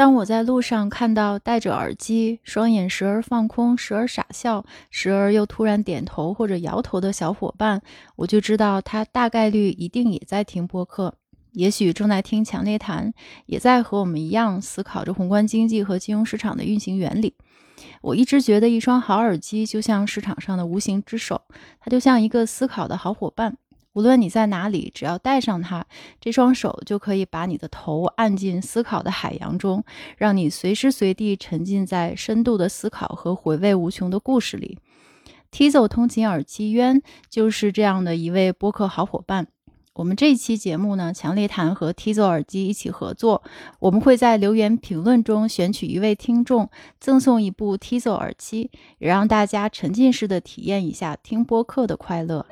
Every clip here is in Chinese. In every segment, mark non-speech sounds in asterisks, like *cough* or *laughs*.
当我在路上看到戴着耳机、双眼时而放空、时而傻笑、时而又突然点头或者摇头的小伙伴，我就知道他大概率一定也在听播客，也许正在听强烈谈，也在和我们一样思考着宏观经济和金融市场的运行原理。我一直觉得一双好耳机就像市场上的无形之手，它就像一个思考的好伙伴。无论你在哪里，只要戴上它，这双手就可以把你的头按进思考的海洋中，让你随时随地沉浸在深度的思考和回味无穷的故事里。Tizo 通勤耳机渊就是这样的一位播客好伙伴。我们这一期节目呢，强烈谈和 Tizo 耳机一起合作，我们会在留言评论中选取一位听众，赠送一部 Tizo 耳机，也让大家沉浸式的体验一下听播客的快乐。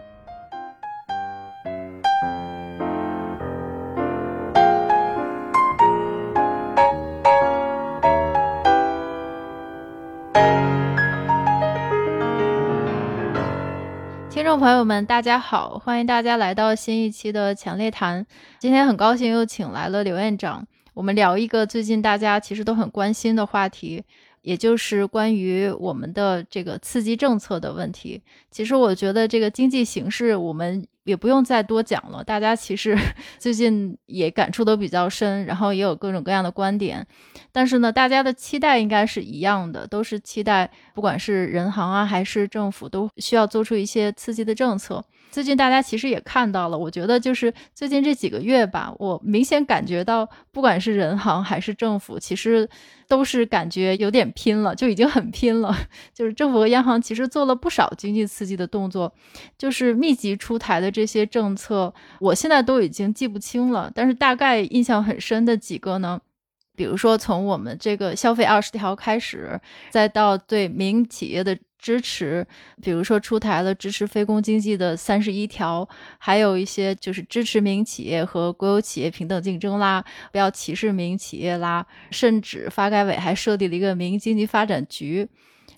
听众朋友们，大家好，欢迎大家来到新一期的强烈谈。今天很高兴又请来了刘院长，我们聊一个最近大家其实都很关心的话题，也就是关于我们的这个刺激政策的问题。其实我觉得这个经济形势，我们。也不用再多讲了，大家其实 *laughs* 最近也感触都比较深，然后也有各种各样的观点，但是呢，大家的期待应该是一样的，都是期待，不管是人行啊还是政府，都需要做出一些刺激的政策。最近大家其实也看到了，我觉得就是最近这几个月吧，我明显感觉到，不管是人行还是政府，其实都是感觉有点拼了，就已经很拼了。*laughs* 就是政府和央行其实做了不少经济刺激的动作，就是密集出台的这些政策，我现在都已经记不清了。但是大概印象很深的几个呢，比如说从我们这个消费二十条开始，再到对民营企业的。支持，比如说出台了支持非公经济的三十一条，还有一些就是支持民营企业和国有企业平等竞争啦，不要歧视民营企业啦，甚至发改委还设立了一个民营经济发展局。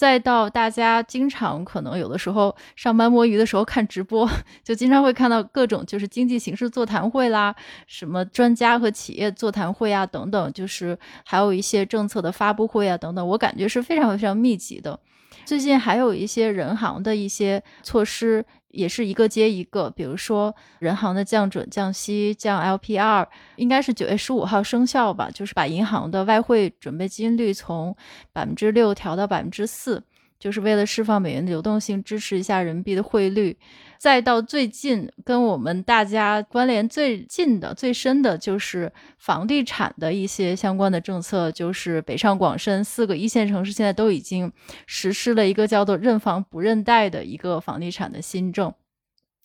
再到大家经常可能有的时候上班摸鱼的时候看直播，就经常会看到各种就是经济形势座谈会啦，什么专家和企业座谈会啊等等，就是还有一些政策的发布会啊等等，我感觉是非常非常密集的。最近还有一些人行的一些措施，也是一个接一个。比如说，人行的降准、降息、降 LPR，应该是九月十五号生效吧？就是把银行的外汇准备金率从百分之六调到百分之四。就是为了释放美元的流动性，支持一下人民币的汇率。再到最近，跟我们大家关联最近的、最深的，就是房地产的一些相关的政策。就是北上广深四个一线城市现在都已经实施了一个叫做“认房不认贷”的一个房地产的新政。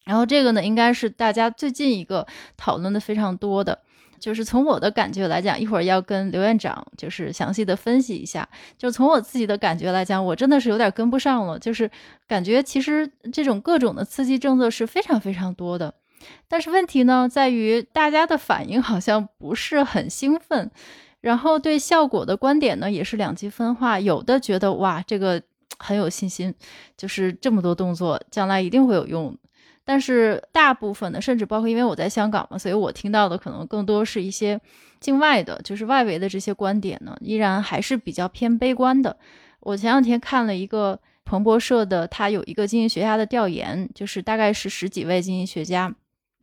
然后这个呢，应该是大家最近一个讨论的非常多的。就是从我的感觉来讲，一会儿要跟刘院长就是详细的分析一下。就从我自己的感觉来讲，我真的是有点跟不上了。就是感觉其实这种各种的刺激政策是非常非常多的，但是问题呢在于大家的反应好像不是很兴奋，然后对效果的观点呢也是两极分化。有的觉得哇这个很有信心，就是这么多动作将来一定会有用。但是大部分的，甚至包括因为我在香港嘛，所以我听到的可能更多是一些境外的，就是外围的这些观点呢，依然还是比较偏悲观的。我前两天看了一个彭博社的，他有一个经济学家的调研，就是大概是十几位经济学家。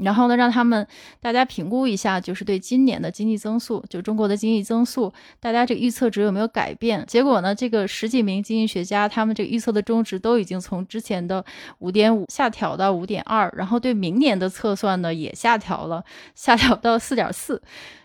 然后呢，让他们大家评估一下，就是对今年的经济增速，就中国的经济增速，大家这个预测值有没有改变？结果呢，这个十几名经济学家，他们这个预测的中值都已经从之前的五点五下调到五点二，然后对明年的测算呢也下调了，下调到四点四。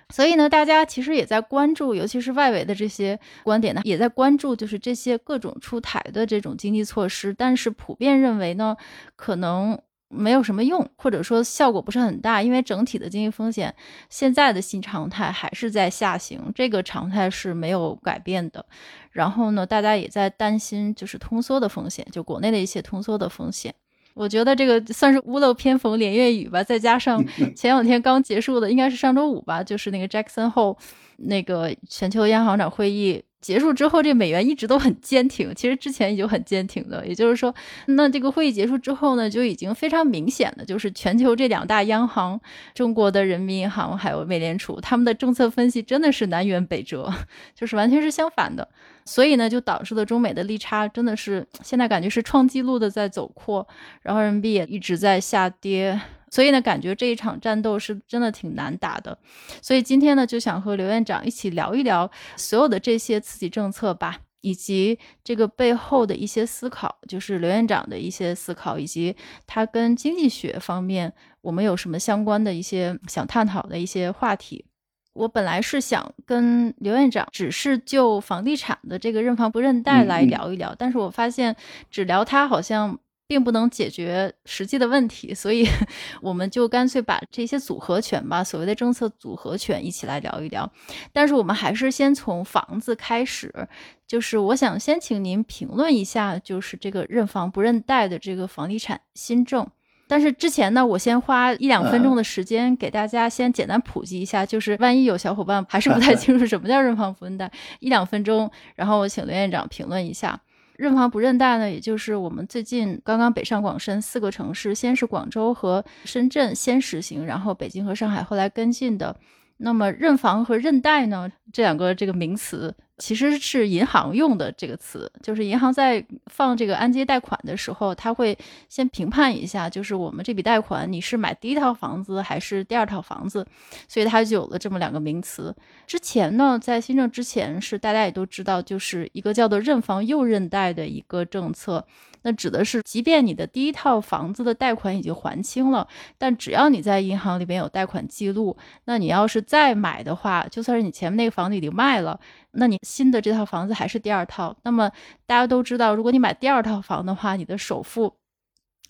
所以呢，大家其实也在关注，尤其是外围的这些观点呢，也在关注，就是这些各种出台的这种经济措施。但是普遍认为呢，可能。没有什么用，或者说效果不是很大，因为整体的经济风险现在的新常态还是在下行，这个常态是没有改变的。然后呢，大家也在担心就是通缩的风险，就国内的一些通缩的风险。我觉得这个算是屋漏偏逢连夜雨吧，再加上前两天刚结束的，应该是上周五吧，就是那个 Jackson Hole 那个全球央行长会议。结束之后，这美元一直都很坚挺，其实之前已经很坚挺的。也就是说，那这个会议结束之后呢，就已经非常明显的，就是全球这两大央行，中国的人民银行还有美联储，他们的政策分析真的是南辕北辙，*laughs* 就是完全是相反的。所以呢，就导致了中美的利差真的是现在感觉是创纪录的在走扩，然后人民币也一直在下跌。所以呢，感觉这一场战斗是真的挺难打的。所以今天呢，就想和刘院长一起聊一聊所有的这些刺激政策吧，以及这个背后的一些思考，就是刘院长的一些思考，以及他跟经济学方面我们有什么相关的一些想探讨的一些话题。我本来是想跟刘院长只是就房地产的这个认房不认贷来聊一聊，但是我发现只聊它好像并不能解决实际的问题，所以 *laughs* 我们就干脆把这些组合拳吧，所谓的政策组合拳一起来聊一聊。但是我们还是先从房子开始，就是我想先请您评论一下，就是这个认房不认贷的这个房地产新政。但是之前呢，我先花一两分钟的时间给大家先简单普及一下，就是万一有小伙伴还是不太 *laughs* 清楚什么叫认房不认贷，一两分钟，然后我请刘院长评论一下。认房不认贷呢，也就是我们最近刚刚北上广深四个城市，先是广州和深圳先实行，然后北京和上海后来跟进的。那么认房和认贷呢，这两个这个名词。其实是银行用的这个词，就是银行在放这个按揭贷款的时候，他会先评判一下，就是我们这笔贷款你是买第一套房子还是第二套房子，所以它就有了这么两个名词。之前呢，在新政之前是大家也都知道，就是一个叫做认房又认贷的一个政策。那指的是，即便你的第一套房子的贷款已经还清了，但只要你在银行里边有贷款记录，那你要是再买的话，就算是你前面那个房子已经卖了，那你新的这套房子还是第二套。那么大家都知道，如果你买第二套房的话，你的首付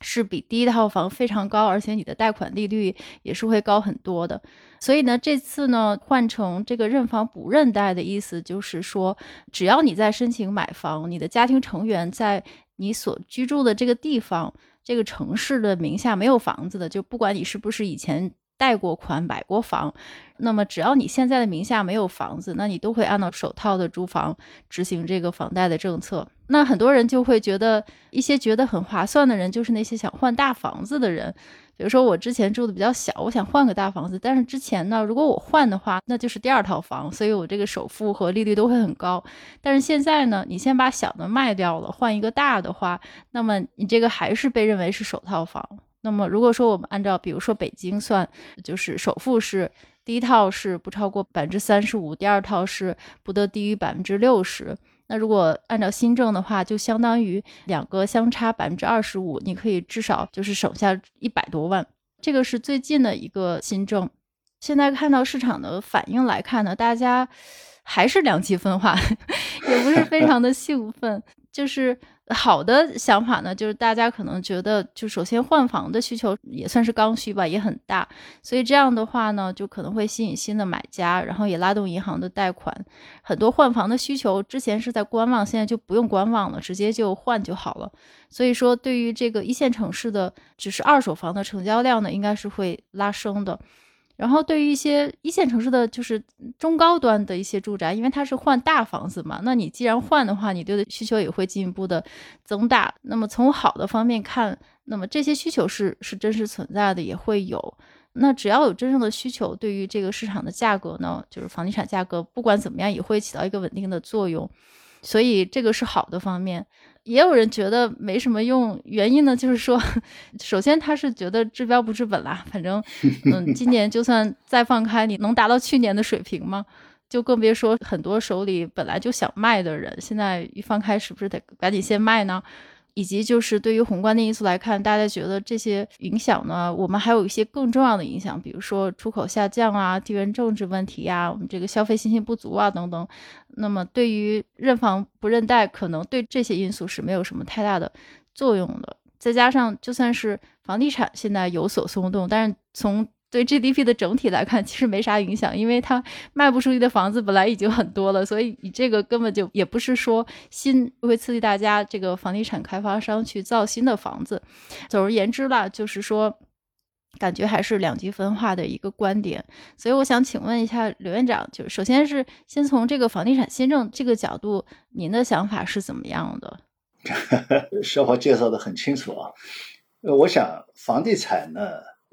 是比第一套房非常高，而且你的贷款利率也是会高很多的。所以呢，这次呢换成这个认房不认贷的意思，就是说，只要你在申请买房，你的家庭成员在你所居住的这个地方、这个城市的名下没有房子的，就不管你是不是以前贷过款买过房，那么只要你现在的名下没有房子，那你都会按照首套的住房执行这个房贷的政策。那很多人就会觉得，一些觉得很划算的人，就是那些想换大房子的人。比如说我之前住的比较小，我想换个大房子，但是之前呢，如果我换的话，那就是第二套房，所以我这个首付和利率都会很高。但是现在呢，你先把小的卖掉了，换一个大的话，那么你这个还是被认为是首套房。那么如果说我们按照比如说北京算，就是首付是第一套是不超过百分之三十五，第二套是不得低于百分之六十。那如果按照新政的话，就相当于两个相差百分之二十五，你可以至少就是省下一百多万。这个是最近的一个新政。现在看到市场的反应来看呢，大家还是两极分化，*laughs* 也不是非常的兴奋，就是。好的想法呢，就是大家可能觉得，就首先换房的需求也算是刚需吧，也很大，所以这样的话呢，就可能会吸引新的买家，然后也拉动银行的贷款。很多换房的需求之前是在观望，现在就不用观望了，直接就换就好了。所以说，对于这个一线城市的只是二手房的成交量呢，应该是会拉升的。然后对于一些一线城市的就是中高端的一些住宅，因为它是换大房子嘛，那你既然换的话，你对的需求也会进一步的增大。那么从好的方面看，那么这些需求是是真实存在的，也会有。那只要有真正的需求，对于这个市场的价格呢，就是房地产价格，不管怎么样也会起到一个稳定的作用。所以这个是好的方面。也有人觉得没什么用，原因呢，就是说，*laughs* 首先他是觉得治标不治本啦。反正，嗯，今年就算再放开，你能达到去年的水平吗？就更别说很多手里本来就想卖的人，现在一放开，是不是得赶紧先卖呢？以及就是对于宏观的因素来看，大家觉得这些影响呢？我们还有一些更重要的影响，比如说出口下降啊、地缘政治问题呀、我们这个消费信心不足啊等等。那么对于认房不认贷，可能对这些因素是没有什么太大的作用的。再加上就算是房地产现在有所松动，但是从对 GDP 的整体来看，其实没啥影响，因为它卖不出去的房子本来已经很多了，所以你这个根本就也不是说新会刺激大家这个房地产开发商去造新的房子。总而言之吧，就是说感觉还是两极分化的一个观点。所以我想请问一下刘院长，就是首先是先从这个房地产新政这个角度，您的想法是怎么样的？*laughs* 小华介绍的很清楚啊。呃，我想房地产呢，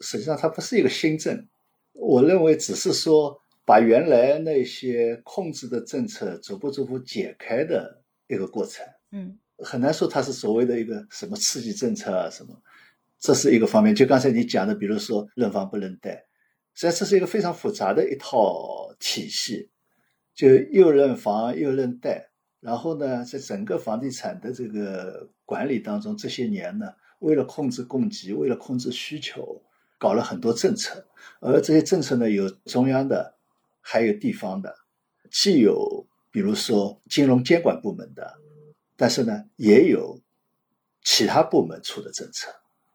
实际上它不是一个新政，我认为只是说把原来那些控制的政策逐步逐步解开的一个过程。嗯，很难说它是所谓的一个什么刺激政策啊什么，这是一个方面。就刚才你讲的，比如说认房不认贷，实际上这是一个非常复杂的一套体系，就又认房又认贷。然后呢，在整个房地产的这个管理当中，这些年呢，为了控制供给，为了控制需求，搞了很多政策。而这些政策呢，有中央的，还有地方的，既有比如说金融监管部门的，但是呢，也有其他部门出的政策。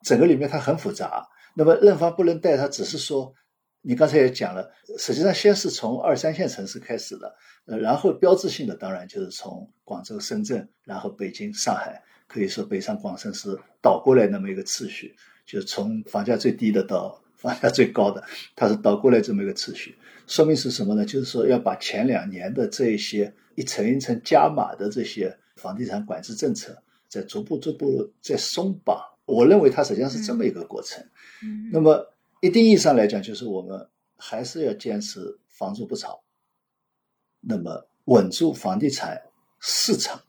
整个里面它很复杂。那么认房不认贷，它只是说。你刚才也讲了，实际上先是从二三线城市开始的，呃，然后标志性的当然就是从广州、深圳，然后北京、上海，可以说北上广深是倒过来那么一个次序，就是从房价最低的到房价最高的，它是倒过来这么一个次序。说明是什么呢？就是说要把前两年的这些一层一层加码的这些房地产管制政策，在逐步逐步在松绑。我认为它实际上是这么一个过程。嗯，那么。一定意义上来讲，就是我们还是要坚持房住不炒，那么稳住房地产市场，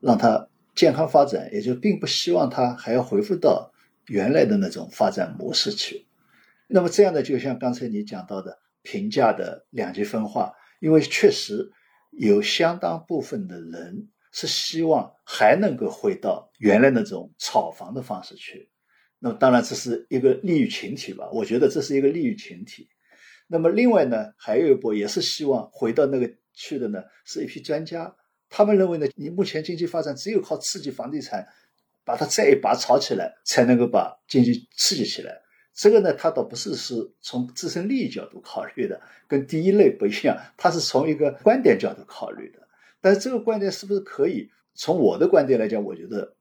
让它健康发展，也就并不希望它还要恢复到原来的那种发展模式去。那么这样的，就像刚才你讲到的评价的两极分化，因为确实有相当部分的人是希望还能够回到原来那种炒房的方式去。那么当然这是一个利益群体吧，我觉得这是一个利益群体。那么另外呢，还有一波也是希望回到那个去的呢，是一批专家，他们认为呢，你目前经济发展只有靠刺激房地产，把它再一把炒起来，才能够把经济刺激起来。这个呢，它倒不是是从自身利益角度考虑的，跟第一类不一样，它是从一个观点角度考虑的。但是这个观点是不是可以从我的观点来讲，我觉得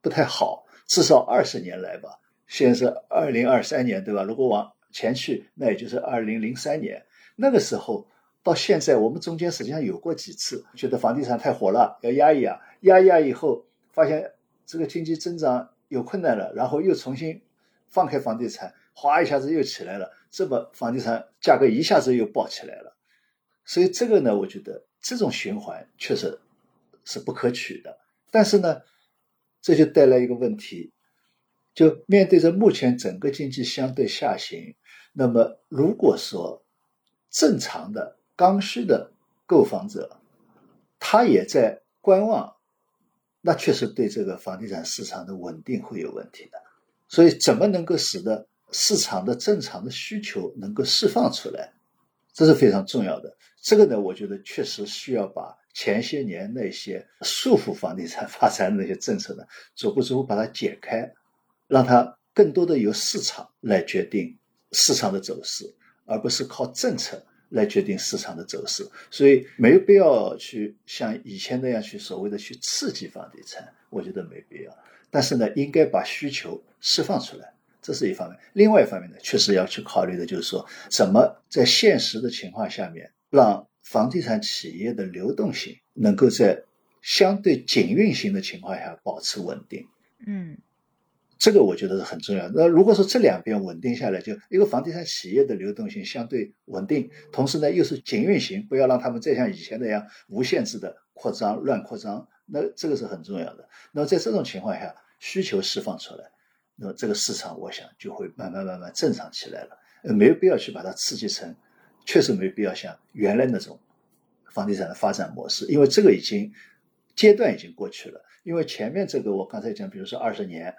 不太好。至少二十年来吧，现在是二零二三年，对吧？如果往前去，那也就是二零零三年那个时候，到现在，我们中间实际上有过几次，觉得房地产太火了，要压一压，压一压以后，发现这个经济增长有困难了，然后又重新放开房地产，哗一下子又起来了，这么房地产价格一下子又爆起来了。所以这个呢，我觉得这种循环确实是不可取的。但是呢。这就带来一个问题，就面对着目前整个经济相对下行，那么如果说正常的刚需的购房者，他也在观望，那确实对这个房地产市场的稳定会有问题的。所以，怎么能够使得市场的正常的需求能够释放出来，这是非常重要的。这个呢，我觉得确实需要把。前些年那些束缚房地产发展的那些政策呢，逐步逐步把它解开，让它更多的由市场来决定市场的走势，而不是靠政策来决定市场的走势。所以没有必要去像以前那样去所谓的去刺激房地产，我觉得没必要。但是呢，应该把需求释放出来，这是一方面。另外一方面呢，确实要去考虑的就是说，怎么在现实的情况下面让。房地产企业的流动性能够在相对紧运行的情况下保持稳定，嗯，这个我觉得是很重要。那如果说这两边稳定下来，就一个房地产企业的流动性相对稳定，同时呢又是紧运行，不要让他们再像以前那样无限制的扩张、乱扩张，那这个是很重要的。那么在这种情况下，需求释放出来，那么这个市场我想就会慢慢慢慢正常起来了，呃，没有必要去把它刺激成。确实没必要像原来那种房地产的发展模式，因为这个已经阶段已经过去了。因为前面这个我刚才讲，比如说二十年，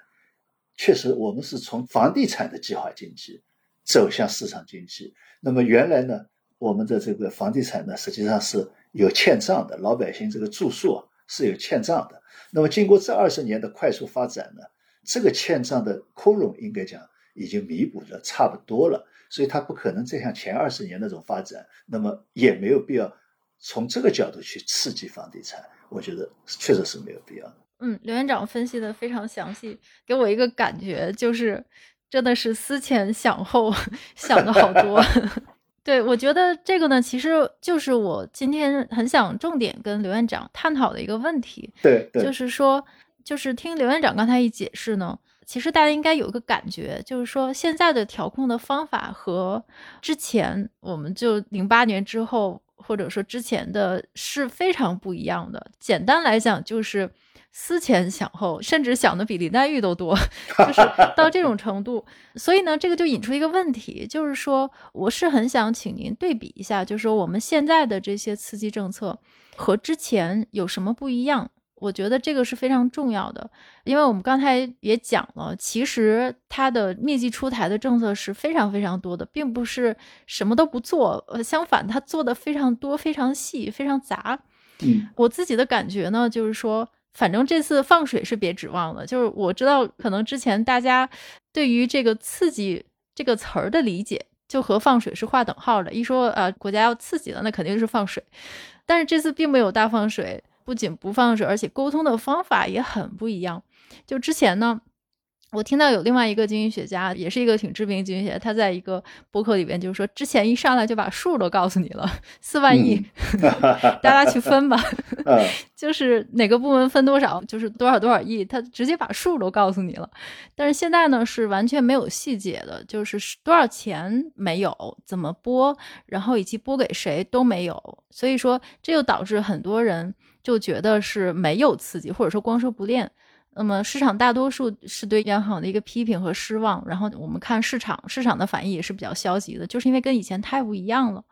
确实我们是从房地产的计划经济走向市场经济。那么原来呢，我们的这个房地产呢，实际上是有欠账的，老百姓这个住宿啊是有欠账的。那么经过这二十年的快速发展呢，这个欠账的窟窿应该讲已经弥补的差不多了。所以它不可能再像前二十年那种发展，那么也没有必要从这个角度去刺激房地产，我觉得确实是没有必要的。嗯，刘院长分析的非常详细，给我一个感觉就是，真的是思前想后想的好多。*laughs* *laughs* 对，我觉得这个呢，其实就是我今天很想重点跟刘院长探讨的一个问题。对，就是说，就是听刘院长刚才一解释呢，其实大家应该有一个感觉，就是说现在的调控的方法和之前，我们就零八年之后，或者说之前的是非常不一样的。简单来讲，就是。思前想后，甚至想的比林黛玉都多，*laughs* 就是到这种程度。所以呢，这个就引出一个问题，就是说，我是很想请您对比一下，就是说我们现在的这些刺激政策和之前有什么不一样？我觉得这个是非常重要的，因为我们刚才也讲了，其实它的密集出台的政策是非常非常多的，并不是什么都不做，呃，相反，它做的非常多、非常细、非常杂。嗯，我自己的感觉呢，就是说。反正这次放水是别指望了，就是我知道，可能之前大家对于这个“刺激”这个词儿的理解，就和放水是划等号的。一说呃国家要刺激了，那肯定是放水。但是这次并没有大放水，不仅不放水，而且沟通的方法也很不一样。就之前呢。我听到有另外一个经济学家，也是一个挺知名经济学家，他在一个博客里边就是说，之前一上来就把数都告诉你了，四万亿，*laughs* 大家去分吧，*laughs* 就是哪个部门分多少，就是多少多少亿，他直接把数都告诉你了。但是现在呢，是完全没有细节的，就是多少钱没有，怎么拨，然后以及拨给谁都没有，所以说这就导致很多人就觉得是没有刺激，或者说光说不练。那么市场大多数是对央行的一个批评和失望，然后我们看市场，市场的反应也是比较消极的，就是因为跟以前太不一样了。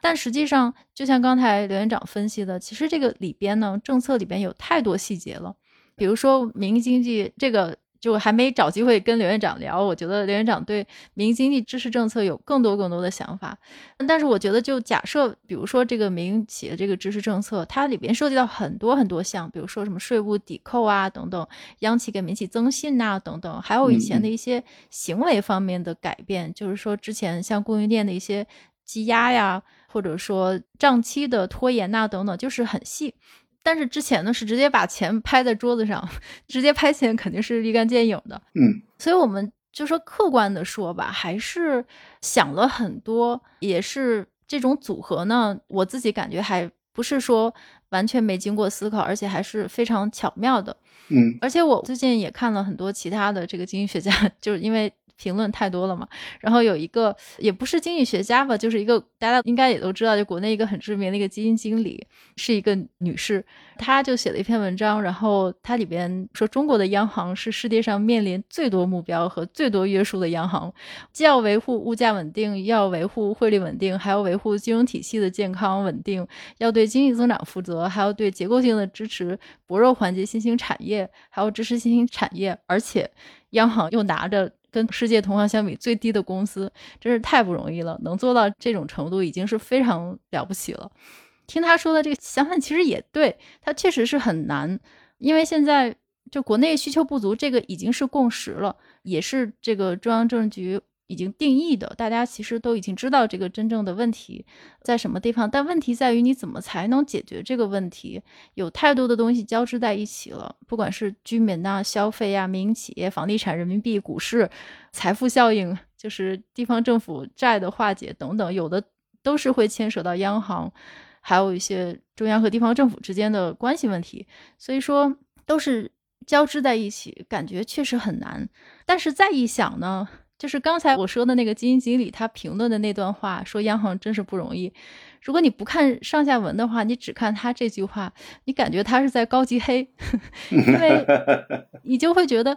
但实际上，就像刚才刘院长分析的，其实这个里边呢，政策里边有太多细节了，比如说民营经济这个。就还没找机会跟刘院长聊，我觉得刘院长对民营经济支持政策有更多更多的想法。但是我觉得，就假设，比如说这个民营企业这个支持政策，它里边涉及到很多很多项，比如说什么税务抵扣啊等等，央企给民企增信呐等等，还有以前的一些行为方面的改变，就是说之前像供应链的一些积压呀，或者说账期的拖延呐等等，就是很细。但是之前呢，是直接把钱拍在桌子上，*laughs* 直接拍钱肯定是立竿见影的。嗯，所以我们就说客观的说吧，还是想了很多，也是这种组合呢，我自己感觉还不是说完全没经过思考，而且还是非常巧妙的。嗯，而且我最近也看了很多其他的这个经济学家，*laughs* 就是因为。评论太多了嘛，然后有一个也不是经济学家吧，就是一个大家应该也都知道，就国内一个很知名的一个基金经理，是一个女士，她就写了一篇文章，然后它里边说中国的央行是世界上面临最多目标和最多约束的央行，既要维护物价稳定，要维护汇率稳定，还要维护金融体系的健康稳定，要对经济增长负责，还要对结构性的支持薄弱环节新兴产业，还要支持新兴产业，而且央行又拿着。跟世界同行相比最低的公司，真是太不容易了。能做到这种程度，已经是非常了不起了。听他说的这个想法，其实也对他确实是很难，因为现在就国内需求不足，这个已经是共识了，也是这个中央政治局。已经定义的，大家其实都已经知道这个真正的问题在什么地方，但问题在于你怎么才能解决这个问题？有太多的东西交织在一起了，不管是居民呐、消费呀、民营企业、房地产、人民币、股市、财富效应，就是地方政府债的化解等等，有的都是会牵扯到央行，还有一些中央和地方政府之间的关系问题，所以说都是交织在一起，感觉确实很难。但是再一想呢？就是刚才我说的那个基金经理，他评论的那段话，说央行真是不容易。如果你不看上下文的话，你只看他这句话，你感觉他是在高级黑，*laughs* 因为 *laughs* 你就会觉得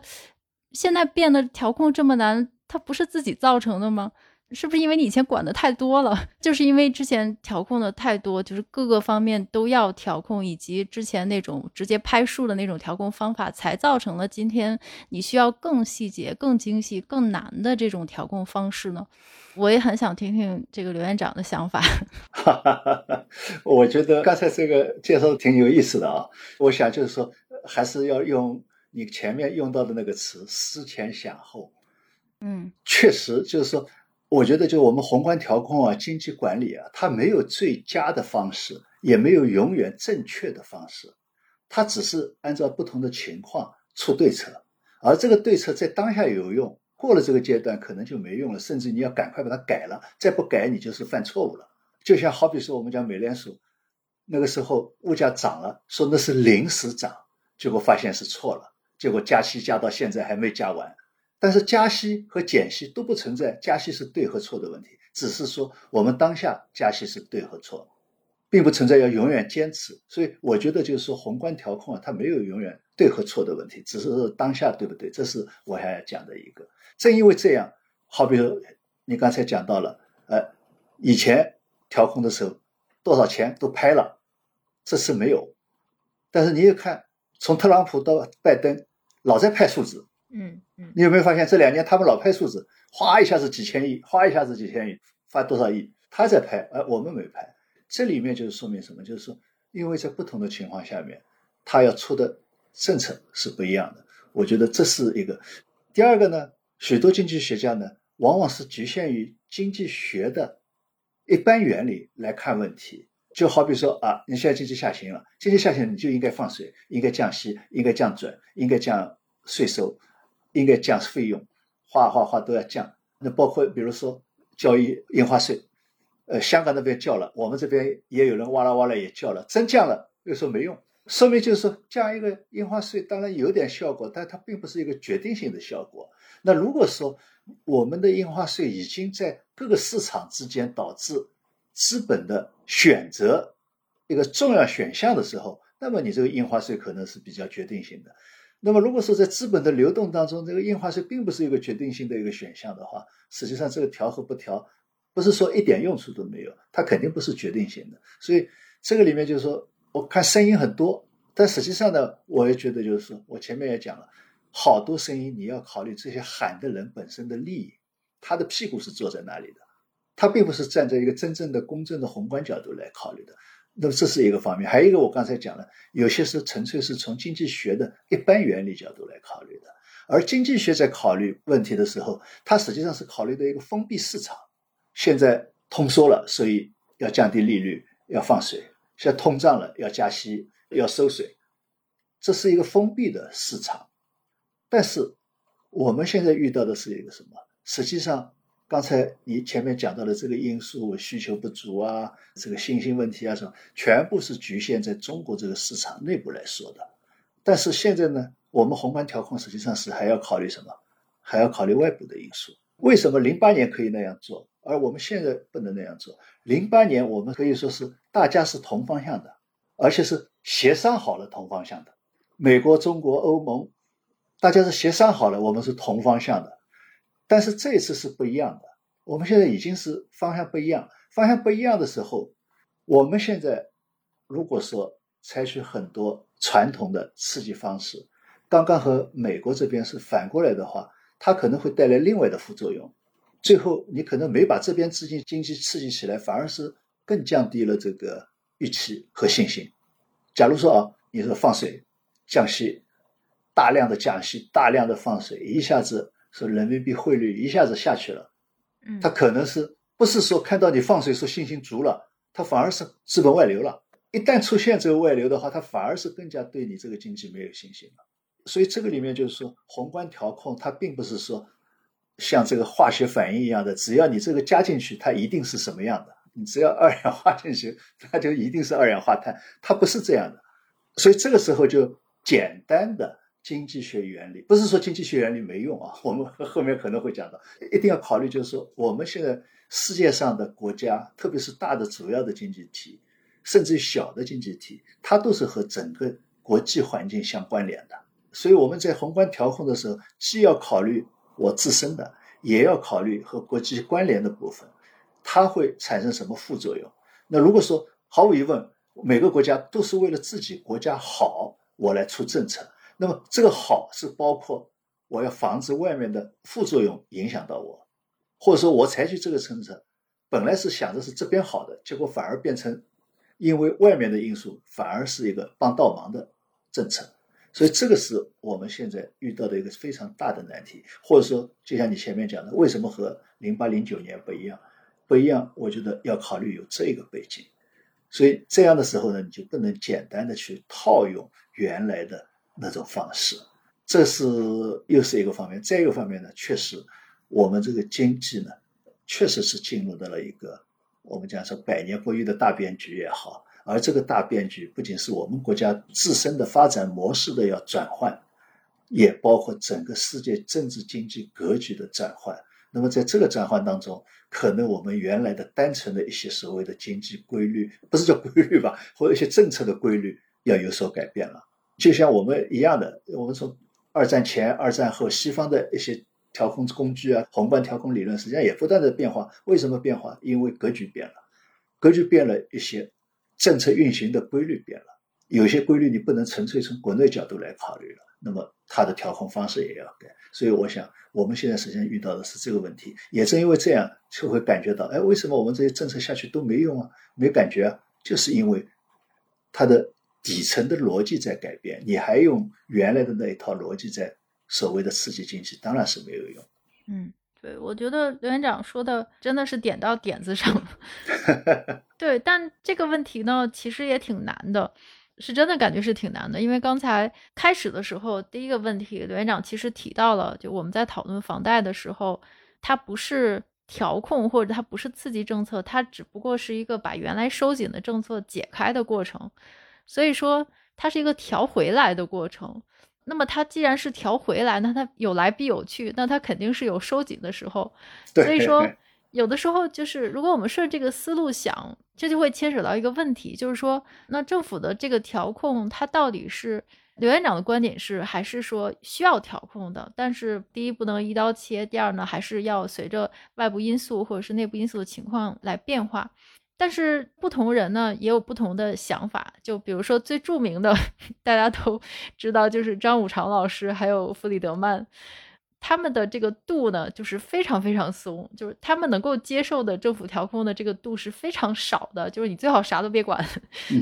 现在变得调控这么难，它不是自己造成的吗？是不是因为你以前管的太多了？*laughs* 就是因为之前调控的太多，就是各个方面都要调控，以及之前那种直接拍数的那种调控方法，才造成了今天你需要更细节、更精细、更难的这种调控方式呢？我也很想听听这个刘院长的想法。*laughs* 我觉得刚才这个介绍挺有意思的啊。我想就是说，还是要用你前面用到的那个词“思前想后”。嗯，确实就是说。我觉得，就我们宏观调控啊，经济管理啊，它没有最佳的方式，也没有永远正确的方式，它只是按照不同的情况出对策，而这个对策在当下有用，过了这个阶段可能就没用了，甚至你要赶快把它改了，再不改你就是犯错误了。就像好比说我们讲美联储，那个时候物价涨了，说那是临时涨，结果发现是错了，结果加息加到现在还没加完。但是加息和减息都不存在，加息是对和错的问题，只是说我们当下加息是对和错，并不存在要永远坚持。所以我觉得就是说宏观调控啊，它没有永远对和错的问题，只是当下对不对，这是我还要讲的一个。正因为这样，好比说你刚才讲到了，呃，以前调控的时候多少钱都拍了，这次没有，但是你也看从特朗普到拜登，老在拍数字。嗯嗯，你有没有发现这两年他们老拍数字，哗一下子几千亿，哗一下子几千亿，发多少亿？他在拍，而我们没拍。这里面就是说明什么？就是说，因为在不同的情况下面，他要出的政策是不一样的。我觉得这是一个。第二个呢，许多经济学家呢，往往是局限于经济学的一般原理来看问题。就好比说啊，你现在经济下行了，经济下行你就应该放水，应该降息，应该降准，应该降税收。应该降费用，花花花都要降。那包括比如说交易印花税，呃，香港那边叫了，我们这边也有人哇啦哇啦也叫了，真降了又说没用，说明就是说降一个印花税当然有点效果，但它并不是一个决定性的效果。那如果说我们的印花税已经在各个市场之间导致资本的选择一个重要选项的时候，那么你这个印花税可能是比较决定性的。那么，如果说在资本的流动当中，这个印花税并不是一个决定性的一个选项的话，实际上这个调和不调，不是说一点用处都没有，它肯定不是决定性的。所以这个里面就是说，我看声音很多，但实际上呢，我也觉得就是说我前面也讲了，好多声音你要考虑这些喊的人本身的利益，他的屁股是坐在哪里的，他并不是站在一个真正的公正的宏观角度来考虑的。那么这是一个方面，还有一个我刚才讲了，有些是纯粹是从经济学的一般原理角度来考虑的，而经济学在考虑问题的时候，它实际上是考虑的一个封闭市场。现在通缩了，所以要降低利率，要放水；现在通胀了，要加息，要收水。这是一个封闭的市场。但是我们现在遇到的是一个什么？实际上。刚才你前面讲到的这个因素，需求不足啊，这个信心问题啊，什么，全部是局限在中国这个市场内部来说的。但是现在呢，我们宏观调控实际上是还要考虑什么？还要考虑外部的因素。为什么零八年可以那样做，而我们现在不能那样做？零八年我们可以说是大家是同方向的，而且是协商好了同方向的。美国、中国、欧盟，大家是协商好了，我们是同方向的。但是这一次是不一样的，我们现在已经是方向不一样，方向不一样的时候，我们现在如果说采取很多传统的刺激方式，刚刚和美国这边是反过来的话，它可能会带来另外的副作用，最后你可能没把这边资金经济刺激起来，反而是更降低了这个预期和信心。假如说啊，你说放水、降息，大量的降息、大量的放水，一下子。说人民币汇率一下子下去了，嗯，他可能是不是说看到你放水说信心足了，他反而是资本外流了。一旦出现这个外流的话，他反而是更加对你这个经济没有信心了。所以这个里面就是说，宏观调控它并不是说像这个化学反应一样的，只要你这个加进去，它一定是什么样的。你只要二氧化进去，它就一定是二氧化碳，它不是这样的。所以这个时候就简单的。经济学原理不是说经济学原理没用啊，*laughs* 我们后面可能会讲到，一定要考虑，就是说我们现在世界上的国家，特别是大的主要的经济体，甚至于小的经济体，它都是和整个国际环境相关联的。所以我们在宏观调控的时候，既要考虑我自身的，也要考虑和国际关联的部分，它会产生什么副作用。那如果说毫无疑问，每个国家都是为了自己国家好，我来出政策。那么这个好是包括我要防止外面的副作用影响到我，或者说我采取这个政策，本来是想着是这边好的，结果反而变成因为外面的因素反而是一个帮倒忙的政策，所以这个是我们现在遇到的一个非常大的难题，或者说就像你前面讲的，为什么和零八零九年不一样？不一样，我觉得要考虑有这个背景，所以这样的时候呢，你就不能简单的去套用原来的。那种方式，这是又是一个方面。再一个方面呢，确实我们这个经济呢，确实是进入到了一个我们讲说百年不遇的大变局也好。而这个大变局不仅是我们国家自身的发展模式的要转换，也包括整个世界政治经济格局的转换。那么在这个转换当中，可能我们原来的单纯的一些所谓的经济规律，不是叫规律吧，或者一些政策的规律要有所改变了。就像我们一样的，我们从二战前、二战后，西方的一些调控工具啊、宏观调控理论，实际上也不断的变化。为什么变化？因为格局变了，格局变了一些。政策运行的规律变了，有些规律你不能纯粹从国内角度来考虑了，那么它的调控方式也要改。所以我想，我们现在实际上遇到的是这个问题。也正因为这样，就会感觉到，哎，为什么我们这些政策下去都没用啊？没感觉啊？就是因为它的底层的逻辑在改变，你还用原来的那一套逻辑在所谓的刺激经济，当然是没有用。嗯。对，我觉得刘院长说的真的是点到点子上了。*laughs* 对，但这个问题呢，其实也挺难的，是真的感觉是挺难的。因为刚才开始的时候，第一个问题，刘院长其实提到了，就我们在讨论房贷的时候，它不是调控或者它不是刺激政策，它只不过是一个把原来收紧的政策解开的过程，所以说它是一个调回来的过程。那么它既然是调回来，那它有来必有去，那它肯定是有收紧的时候。所以说，有的时候就是如果我们顺这个思路想，这就会牵扯到一个问题，就是说，那政府的这个调控，它到底是刘院长的观点是，还是说需要调控的？但是第一不能一刀切，第二呢，还是要随着外部因素或者是内部因素的情况来变化。但是不同人呢也有不同的想法，就比如说最著名的，*laughs* 大家都知道，就是张五常老师还有弗里德曼，他们的这个度呢就是非常非常松，就是他们能够接受的政府调控的这个度是非常少的，就是你最好啥都别管，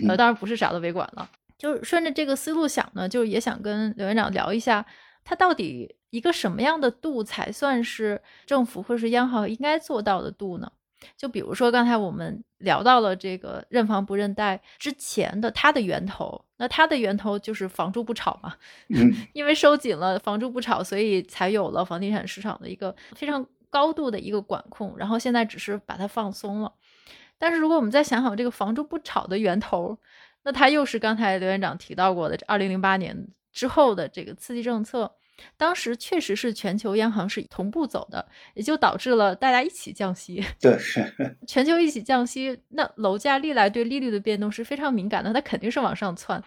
呃，当然不是啥都别管了，就是顺着这个思路想呢，就也想跟刘院长聊一下，他到底一个什么样的度才算是政府或是央行应该做到的度呢？就比如说刚才我们聊到了这个认房不认贷之前的它的源头，那它的源头就是房住不炒嘛，*laughs* 因为收紧了房住不炒，所以才有了房地产市场的一个非常高度的一个管控，然后现在只是把它放松了。但是如果我们再想想这个房住不炒的源头，那它又是刚才刘院长提到过的二零零八年之后的这个刺激政策。当时确实是全球央行是同步走的，也就导致了大家一起降息。对，*laughs* 全球一起降息，那楼价历来对利率的变动是非常敏感的，它肯定是往上窜。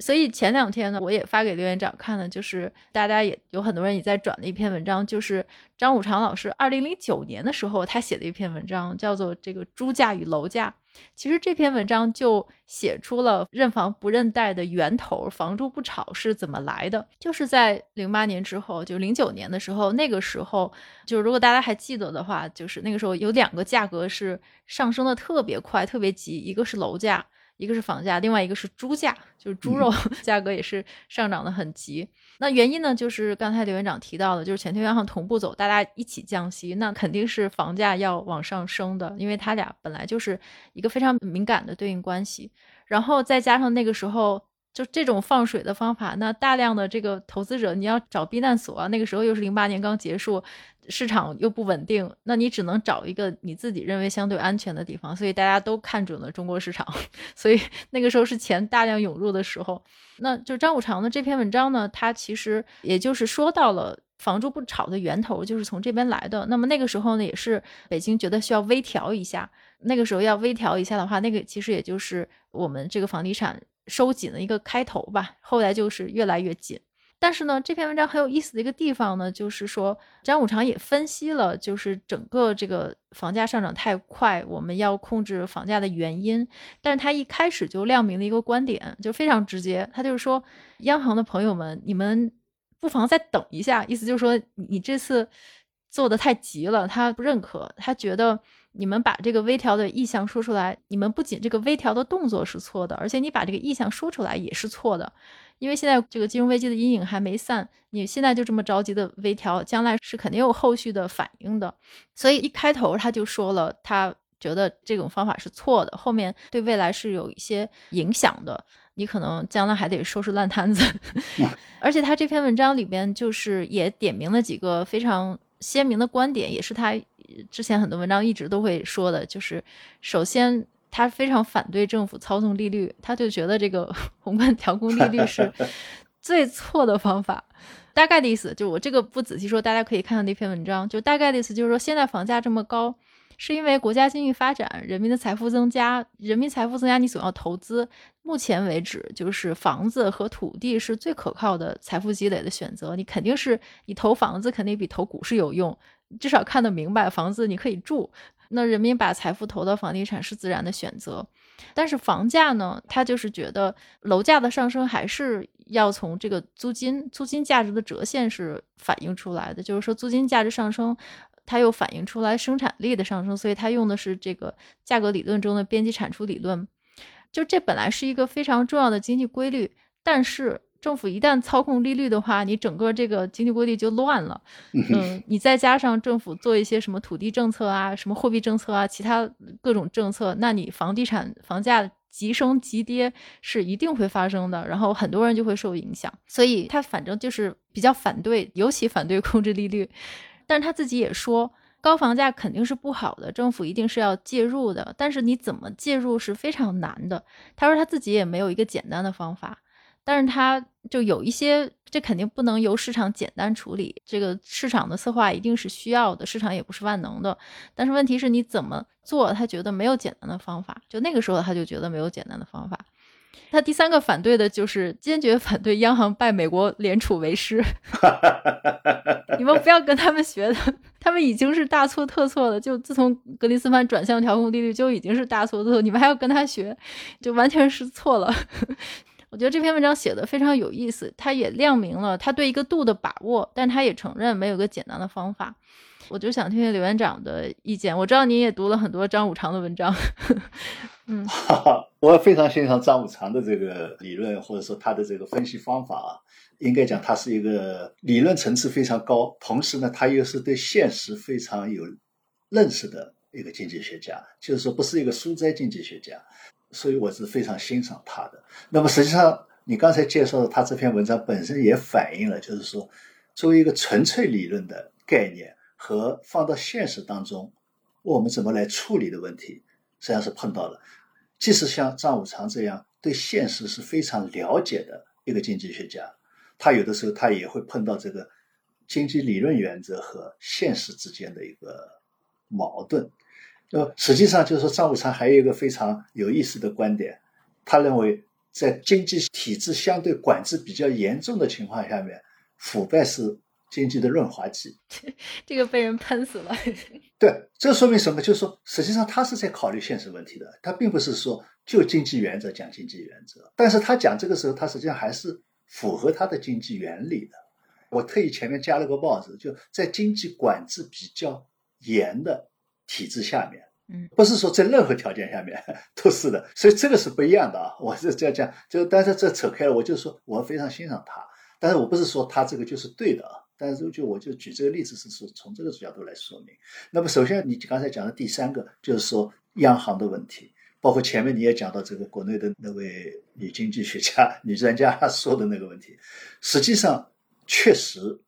所以前两天呢，我也发给刘院长看了，就是大家也有很多人也在转的一篇文章，就是张五常老师二零零九年的时候他写的一篇文章，叫做《这个猪价与楼价》。其实这篇文章就写出了认房不认贷的源头，房住不炒是怎么来的？就是在零八年之后，就零九年的时候，那个时候，就是如果大家还记得的话，就是那个时候有两个价格是上升的特别快、特别急，一个是楼价。一个是房价，另外一个是猪价，就是猪肉 *laughs* 价格也是上涨的很急。那原因呢，就是刚才刘院长提到的，就是全球央行同步走，大家一起降息，那肯定是房价要往上升的，因为它俩本来就是一个非常敏感的对应关系。然后再加上那个时候。就这种放水的方法，那大量的这个投资者，你要找避难所啊。那个时候又是零八年刚结束，市场又不稳定，那你只能找一个你自己认为相对安全的地方。所以大家都看准了中国市场，*laughs* 所以那个时候是钱大量涌入的时候。那就张五常的这篇文章呢，他其实也就是说到了房住不炒的源头就是从这边来的。那么那个时候呢，也是北京觉得需要微调一下。那个时候要微调一下的话，那个其实也就是我们这个房地产。收紧的一个开头吧，后来就是越来越紧。但是呢，这篇文章很有意思的一个地方呢，就是说张五常也分析了，就是整个这个房价上涨太快，我们要控制房价的原因。但是他一开始就亮明了一个观点，就非常直接，他就是说，央行的朋友们，你们不妨再等一下，意思就是说，你这次做的太急了，他不认可，他觉得。你们把这个微调的意向说出来，你们不仅这个微调的动作是错的，而且你把这个意向说出来也是错的，因为现在这个金融危机的阴影还没散，你现在就这么着急的微调，将来是肯定有后续的反应的。所以一开头他就说了，他觉得这种方法是错的，后面对未来是有一些影响的。你可能将来还得收拾烂摊子。*laughs* 而且他这篇文章里边就是也点明了几个非常鲜明的观点，也是他之前很多文章一直都会说的，就是首先他非常反对政府操纵利率，他就觉得这个 *laughs* 宏观调控利率是 *laughs* 最错的方法。大概的意思就我这个不仔细说，大家可以看看那篇文章。就大概的意思就是说，现在房价这么高，是因为国家经济发展，人民的财富增加，人民财富增加，你总要投资。目前为止，就是房子和土地是最可靠的财富积累的选择。你肯定是你投房子，肯定比投股市有用，至少看得明白，房子你可以住。那人民把财富投到房地产是自然的选择。但是房价呢，他就是觉得楼价的上升还是要从这个租金租金价值的折现是反映出来的，就是说租金价值上升，它又反映出来生产力的上升，所以它用的是这个价格理论中的边际产出理论。就这本来是一个非常重要的经济规律，但是政府一旦操控利率的话，你整个这个经济规律就乱了。嗯，你再加上政府做一些什么土地政策啊、什么货币政策啊、其他各种政策，那你房地产房价急升急跌是一定会发生的，然后很多人就会受影响。所以他反正就是比较反对，尤其反对控制利率。但是他自己也说。高房价肯定是不好的，政府一定是要介入的，但是你怎么介入是非常难的。他说他自己也没有一个简单的方法，但是他就有一些，这肯定不能由市场简单处理，这个市场的策划一定是需要的，市场也不是万能的。但是问题是你怎么做，他觉得没有简单的方法，就那个时候他就觉得没有简单的方法。他第三个反对的就是坚决反对央行拜美国联储为师，*laughs* 你们不要跟他们学的，他们已经是大错特错了。就自从格林斯潘转向调控利率就已经是大错特错，你们还要跟他学，就完全是错了。我觉得这篇文章写的非常有意思，他也亮明了他对一个度的把握，但他也承认没有个简单的方法。我就想听听刘院长的意见。我知道您也读了很多张五常的文章，*laughs* 嗯，我非常欣赏张五常的这个理论，或者说他的这个分析方法啊。应该讲，他是一个理论层次非常高，同时呢，他又是对现实非常有认识的一个经济学家，就是说不是一个书斋经济学家，所以我是非常欣赏他的。那么实际上，你刚才介绍的他这篇文章本身也反映了，就是说作为一个纯粹理论的概念。和放到现实当中，我们怎么来处理的问题，实际上是碰到了。即使像张五常这样对现实是非常了解的一个经济学家，他有的时候他也会碰到这个经济理论原则和现实之间的一个矛盾。呃，实际上就是说，张五常还有一个非常有意思的观点，他认为在经济体制相对管制比较严重的情况下面，腐败是。经济的润滑剂，*laughs* 这个被人喷死了。*laughs* 对，这说明什么？就是说，实际上他是在考虑现实问题的，他并不是说就经济原则讲经济原则。但是他讲这个时候，他实际上还是符合他的经济原理的。我特意前面加了个帽子，就在经济管制比较严的体制下面，嗯，不是说在任何条件下面都是的，所以这个是不一样的啊。我是这样讲，就但是这扯开了，我就说我非常欣赏他，但是我不是说他这个就是对的啊。但是就我就举这个例子是说从这个角度来说明。那么首先你刚才讲的第三个就是说央行的问题，包括前面你也讲到这个国内的那位女经济学家、女专家说的那个问题，实际上确实，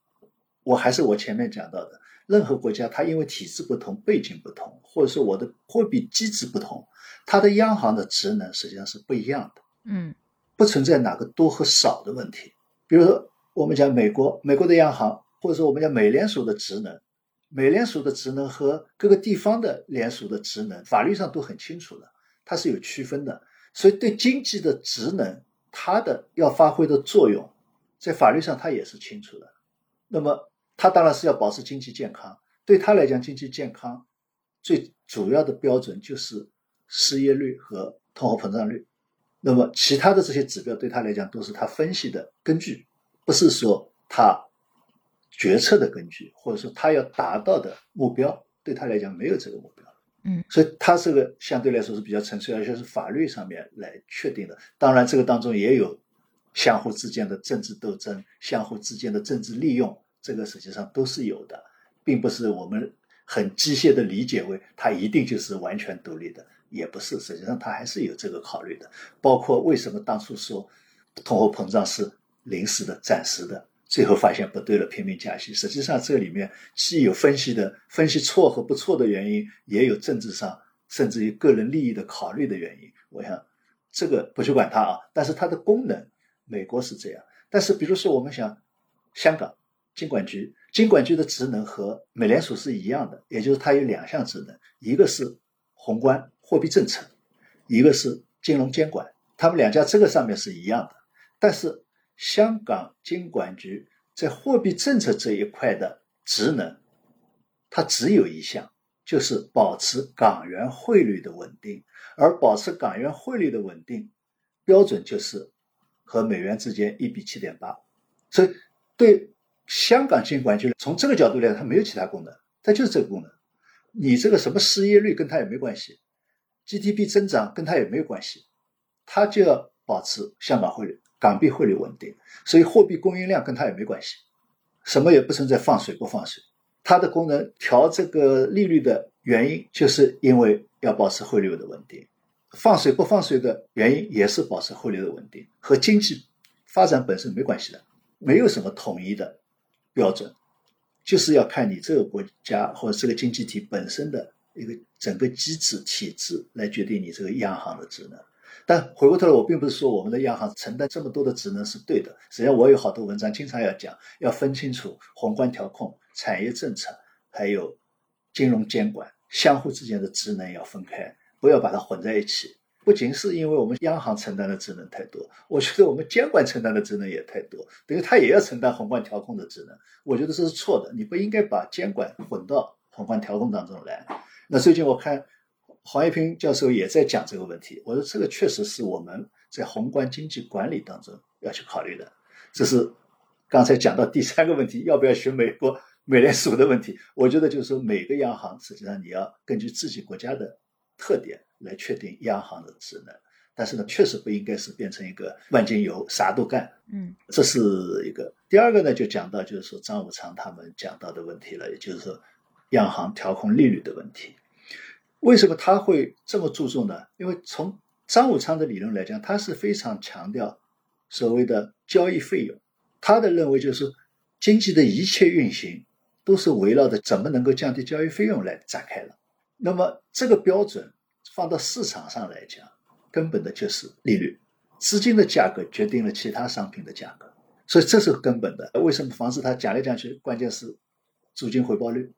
我还是我前面讲到的，任何国家它因为体制不同、背景不同，或者说我的货币机制不同，它的央行的职能实际上是不一样的。嗯，不存在哪个多和少的问题，比如说。我们讲美国，美国的央行，或者说我们讲美联储的职能，美联储的职能和各个地方的联储的职能，法律上都很清楚的，它是有区分的。所以对经济的职能，它的要发挥的作用，在法律上它也是清楚的。那么它当然是要保持经济健康，对他来讲，经济健康最主要的标准就是失业率和通货膨胀率。那么其他的这些指标对他来讲都是他分析的根据。不是说他决策的根据，或者说他要达到的目标，对他来讲没有这个目标。嗯，所以他这个相对来说是比较纯粹，而且是法律上面来确定的。当然，这个当中也有相互之间的政治斗争，相互之间的政治利用，这个实际上都是有的，并不是我们很机械的理解为它一定就是完全独立的，也不是，实际上它还是有这个考虑的。包括为什么当初说通货膨胀是临时的、暂时的，最后发现不对了，拼命加息。实际上这里面既有分析的分析错和不错的原因，也有政治上甚至于个人利益的考虑的原因。我想这个不去管它啊，但是它的功能，美国是这样。但是比如说我们想香港金管局。金管局的职能和美联储是一样的，也就是它有两项职能，一个是宏观货币政策，一个是金融监管。他们两家这个上面是一样的，但是香港金管局在货币政策这一块的职能，它只有一项，就是保持港元汇率的稳定。而保持港元汇率的稳定标准就是和美元之间一比七点八，所以对。香港监管局从这个角度来，它没有其他功能，它就是这个功能。你这个什么失业率跟它也没关系，GDP 增长跟它也没有关系，它就要保持香港汇率、港币汇率稳定。所以货币供应量跟它也没关系，什么也不存在放水不放水。它的功能调这个利率的原因，就是因为要保持汇率的稳定。放水不放水的原因也是保持汇率的稳定，和经济发展本身没关系的，没有什么统一的。标准就是要看你这个国家或者这个经济体本身的一个整个机制体制来决定你这个央行的职能。但回过头来，我并不是说我们的央行承担这么多的职能是对的。实际上，我有好多文章经常要讲，要分清楚宏观调控、产业政策还有金融监管相互之间的职能要分开，不要把它混在一起。不仅是因为我们央行承担的职能太多，我觉得我们监管承担的职能也太多，等于他也要承担宏观调控的职能。我觉得这是错的，你不应该把监管混到宏观调控当中来。那最近我看黄一平教授也在讲这个问题，我说这个确实是我们在宏观经济管理当中要去考虑的。这是刚才讲到第三个问题，要不要学美国美联储的问题？我觉得就是说每个央行实际上你要根据自己国家的特点。来确定央行的职能，但是呢，确实不应该是变成一个万金油啥都干。嗯，这是一个。第二个呢，就讲到就是说张五常他们讲到的问题了，也就是说央行调控利率的问题。为什么他会这么注重呢？因为从张五常的理论来讲，他是非常强调所谓的交易费用。他的认为就是经济的一切运行都是围绕着怎么能够降低交易费用来展开的。那么这个标准。放到市场上来讲，根本的就是利率，资金的价格决定了其他商品的价格，所以这是根本的。为什么房子它讲来讲去，关键是租金回报率，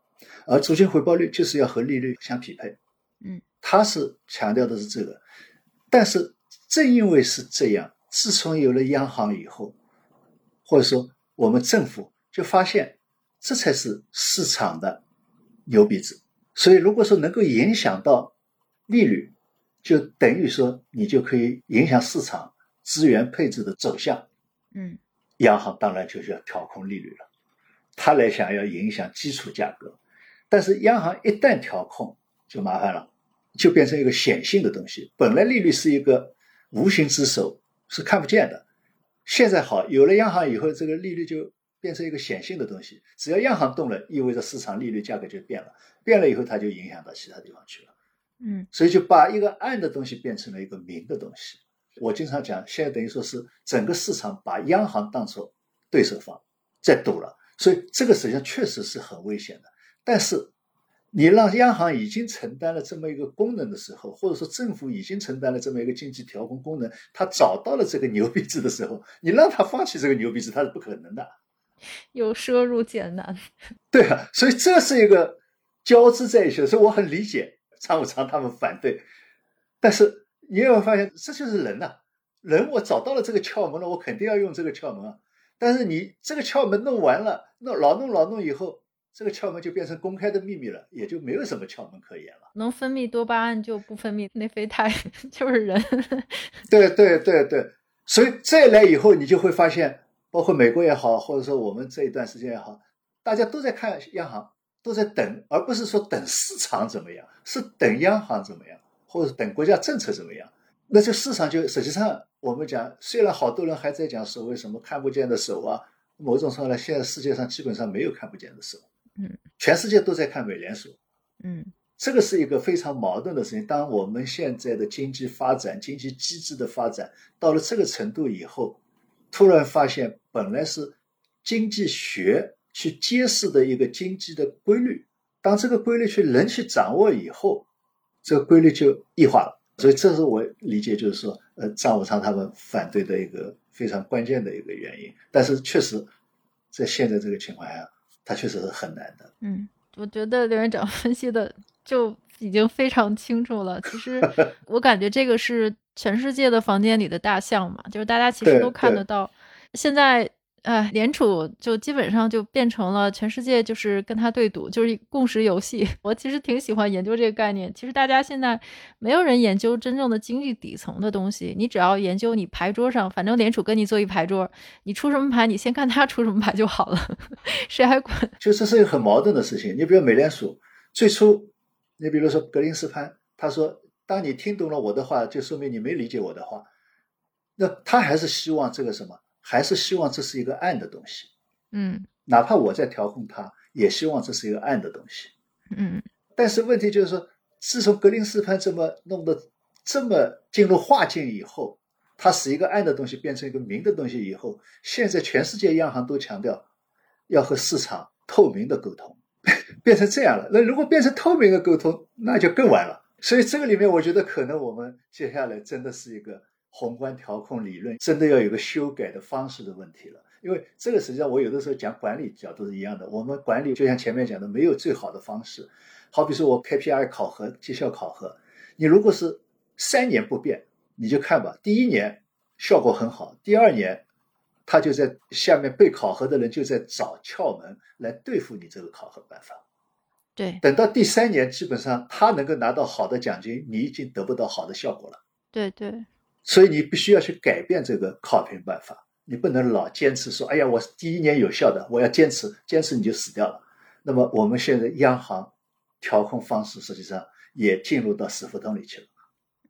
而租金回报率就是要和利率相匹配。嗯，他是强调的是这个，但是正因为是这样，自从有了央行以后，或者说我们政府就发现，这才是市场的牛鼻子。所以如果说能够影响到。利率就等于说，你就可以影响市场资源配置的走向。嗯，央行当然就是要调控利率了，他来想要影响基础价格。但是央行一旦调控，就麻烦了，就变成一个显性的东西。本来利率是一个无形之手，是看不见的。现在好，有了央行以后，这个利率就变成一个显性的东西。只要央行动了，意味着市场利率价格就变了，变了以后，它就影响到其他地方去了。嗯，所以就把一个暗的东西变成了一个明的东西。我经常讲，现在等于说是整个市场把央行当作对手方在赌了，所以这个实际上确实是很危险的。但是你让央行已经承担了这么一个功能的时候，或者说政府已经承担了这么一个经济调控功能，他找到了这个牛鼻子的时候，你让他放弃这个牛鼻子，他是不可能的。有奢入俭难。对啊，所以这是一个交织在一起的，所以我很理解。张五常他们反对，但是你有没有发现，这就是人呐？人我找到了这个窍门了，我肯定要用这个窍门啊。但是你这个窍门弄完了，弄老弄老弄以后，这个窍门就变成公开的秘密了，也就没有什么窍门可言了。能分泌多巴胺就不分泌内啡肽，*laughs* 就是人。对对对对，所以再来以后，你就会发现，包括美国也好，或者说我们这一段时间也好，大家都在看央行。都在等，而不是说等市场怎么样，是等央行怎么样，或者等国家政策怎么样。那这市场就实际上，我们讲，虽然好多人还在讲所谓什么看不见的手啊，某种程度来，现在世界上基本上没有看不见的手，嗯，全世界都在看美联储，嗯，这个是一个非常矛盾的事情。当我们现在的经济发展、经济机制的发展到了这个程度以后，突然发现本来是经济学去揭示的一个经济的规律，当这个规律去人去掌握以后，这个规律就异化了。所以这是我理解，就是说，呃，张五常他们反对的一个非常关键的一个原因。但是确实，在现在这个情况下，它确实是很难的。嗯，我觉得刘院长分析的就已经非常清楚了。其实 *laughs* 我感觉这个是全世界的房间里的大象嘛，就是大家其实都看得到，现在。哎，联储就基本上就变成了全世界就是跟他对赌，就是共识游戏。*laughs* 我其实挺喜欢研究这个概念。其实大家现在没有人研究真正的经济底层的东西，你只要研究你牌桌上，反正联储跟你做一牌桌，你出什么牌，你先看他出什么牌就好了，谁还管？就这是一个很矛盾的事情。你比如美联储最初，你比如说格林斯潘，他说：“当你听懂了我的话，就说明你没理解我的话。”那他还是希望这个什么？还是希望这是一个暗的东西，嗯，哪怕我在调控它，也希望这是一个暗的东西，嗯。但是问题就是说，自从格林斯潘这么弄得这么进入化境以后，它使一个暗的东西变成一个明的东西以后，现在全世界央行都强调要和市场透明的沟通，*laughs* 变成这样了。那如果变成透明的沟通，那就更完了。所以这个里面，我觉得可能我们接下来真的是一个。宏观调控理论真的要有个修改的方式的问题了，因为这个实际上我有的时候讲管理角度是一样的。我们管理就像前面讲的，没有最好的方式。好比说我 KPI 考核、绩效考核，你如果是三年不变，你就看吧。第一年效果很好，第二年他就在下面被考核的人就在找窍门来对付你这个考核办法。对，等到第三年，基本上他能够拿到好的奖金，你已经得不到好的效果了。对对。所以你必须要去改变这个考评办法，你不能老坚持说：“哎呀，我第一年有效的，我要坚持，坚持你就死掉了。”那么我们现在央行调控方式实际上也进入到死胡同里去了。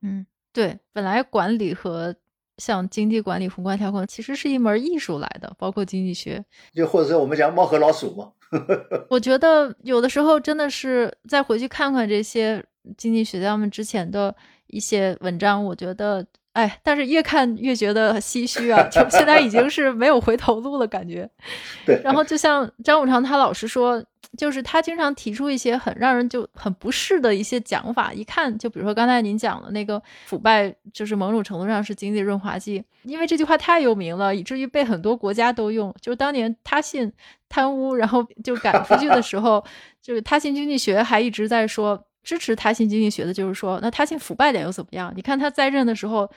嗯，对，本来管理和像经济管理、宏观调控其实是一门艺术来的，包括经济学，就或者说我们讲猫和老鼠嘛。*laughs* 我觉得有的时候真的是再回去看看这些经济学家们之前的一些文章，我觉得。哎，但是越看越觉得唏嘘啊！就现在已经是没有回头路了，感觉。*laughs* 对。然后就像张五常他老师说，就是他经常提出一些很让人就很不适的一些讲法，一看就比如说刚才您讲的那个腐败，就是某种程度上是经济润滑剂，因为这句话太有名了，以至于被很多国家都用。就是当年他信贪污，然后就赶出去的时候，就是他信经济学还一直在说。支持他信经济学的，就是说，那他信腐败点又怎么样？你看他在任的时候，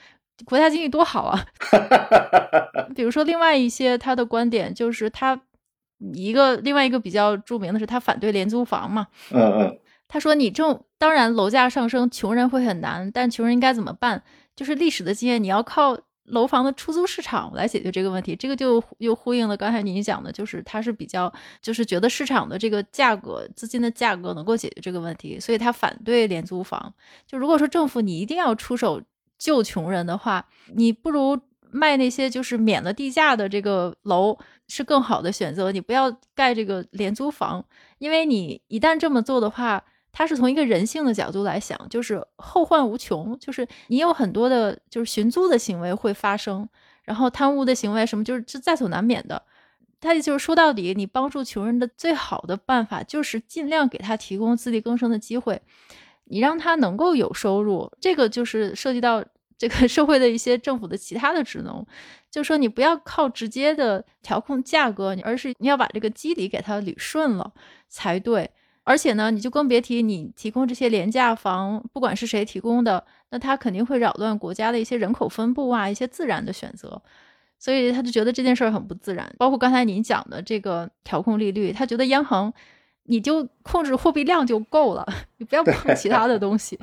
国家经济多好啊！*laughs* 比如说，另外一些他的观点，就是他一个另外一个比较著名的是，他反对廉租房嘛。嗯嗯。他说：“你这当然楼价上升，穷人会很难，但穷人应该怎么办？就是历史的经验，你要靠。”楼房的出租市场来解决这个问题，这个就又呼应了刚才您讲的，就是他是比较，就是觉得市场的这个价格、资金的价格能够解决这个问题，所以他反对廉租房。就如果说政府你一定要出手救穷人的话，你不如卖那些就是免了地价的这个楼是更好的选择，你不要盖这个廉租房，因为你一旦这么做的话。他是从一个人性的角度来想，就是后患无穷，就是你有很多的，就是寻租的行为会发生，然后贪污的行为什么，就是这在所难免的。他就是说到底，你帮助穷人的最好的办法，就是尽量给他提供自力更生的机会，你让他能够有收入。这个就是涉及到这个社会的一些政府的其他的职能，就说你不要靠直接的调控价格，而是你要把这个机理给他捋顺了才对。而且呢，你就更别提你提供这些廉价房，不管是谁提供的，那他肯定会扰乱国家的一些人口分布啊，一些自然的选择。所以他就觉得这件事儿很不自然。包括刚才您讲的这个调控利率，他觉得央行你就控制货币量就够了，*laughs* 你不要碰其他的东西。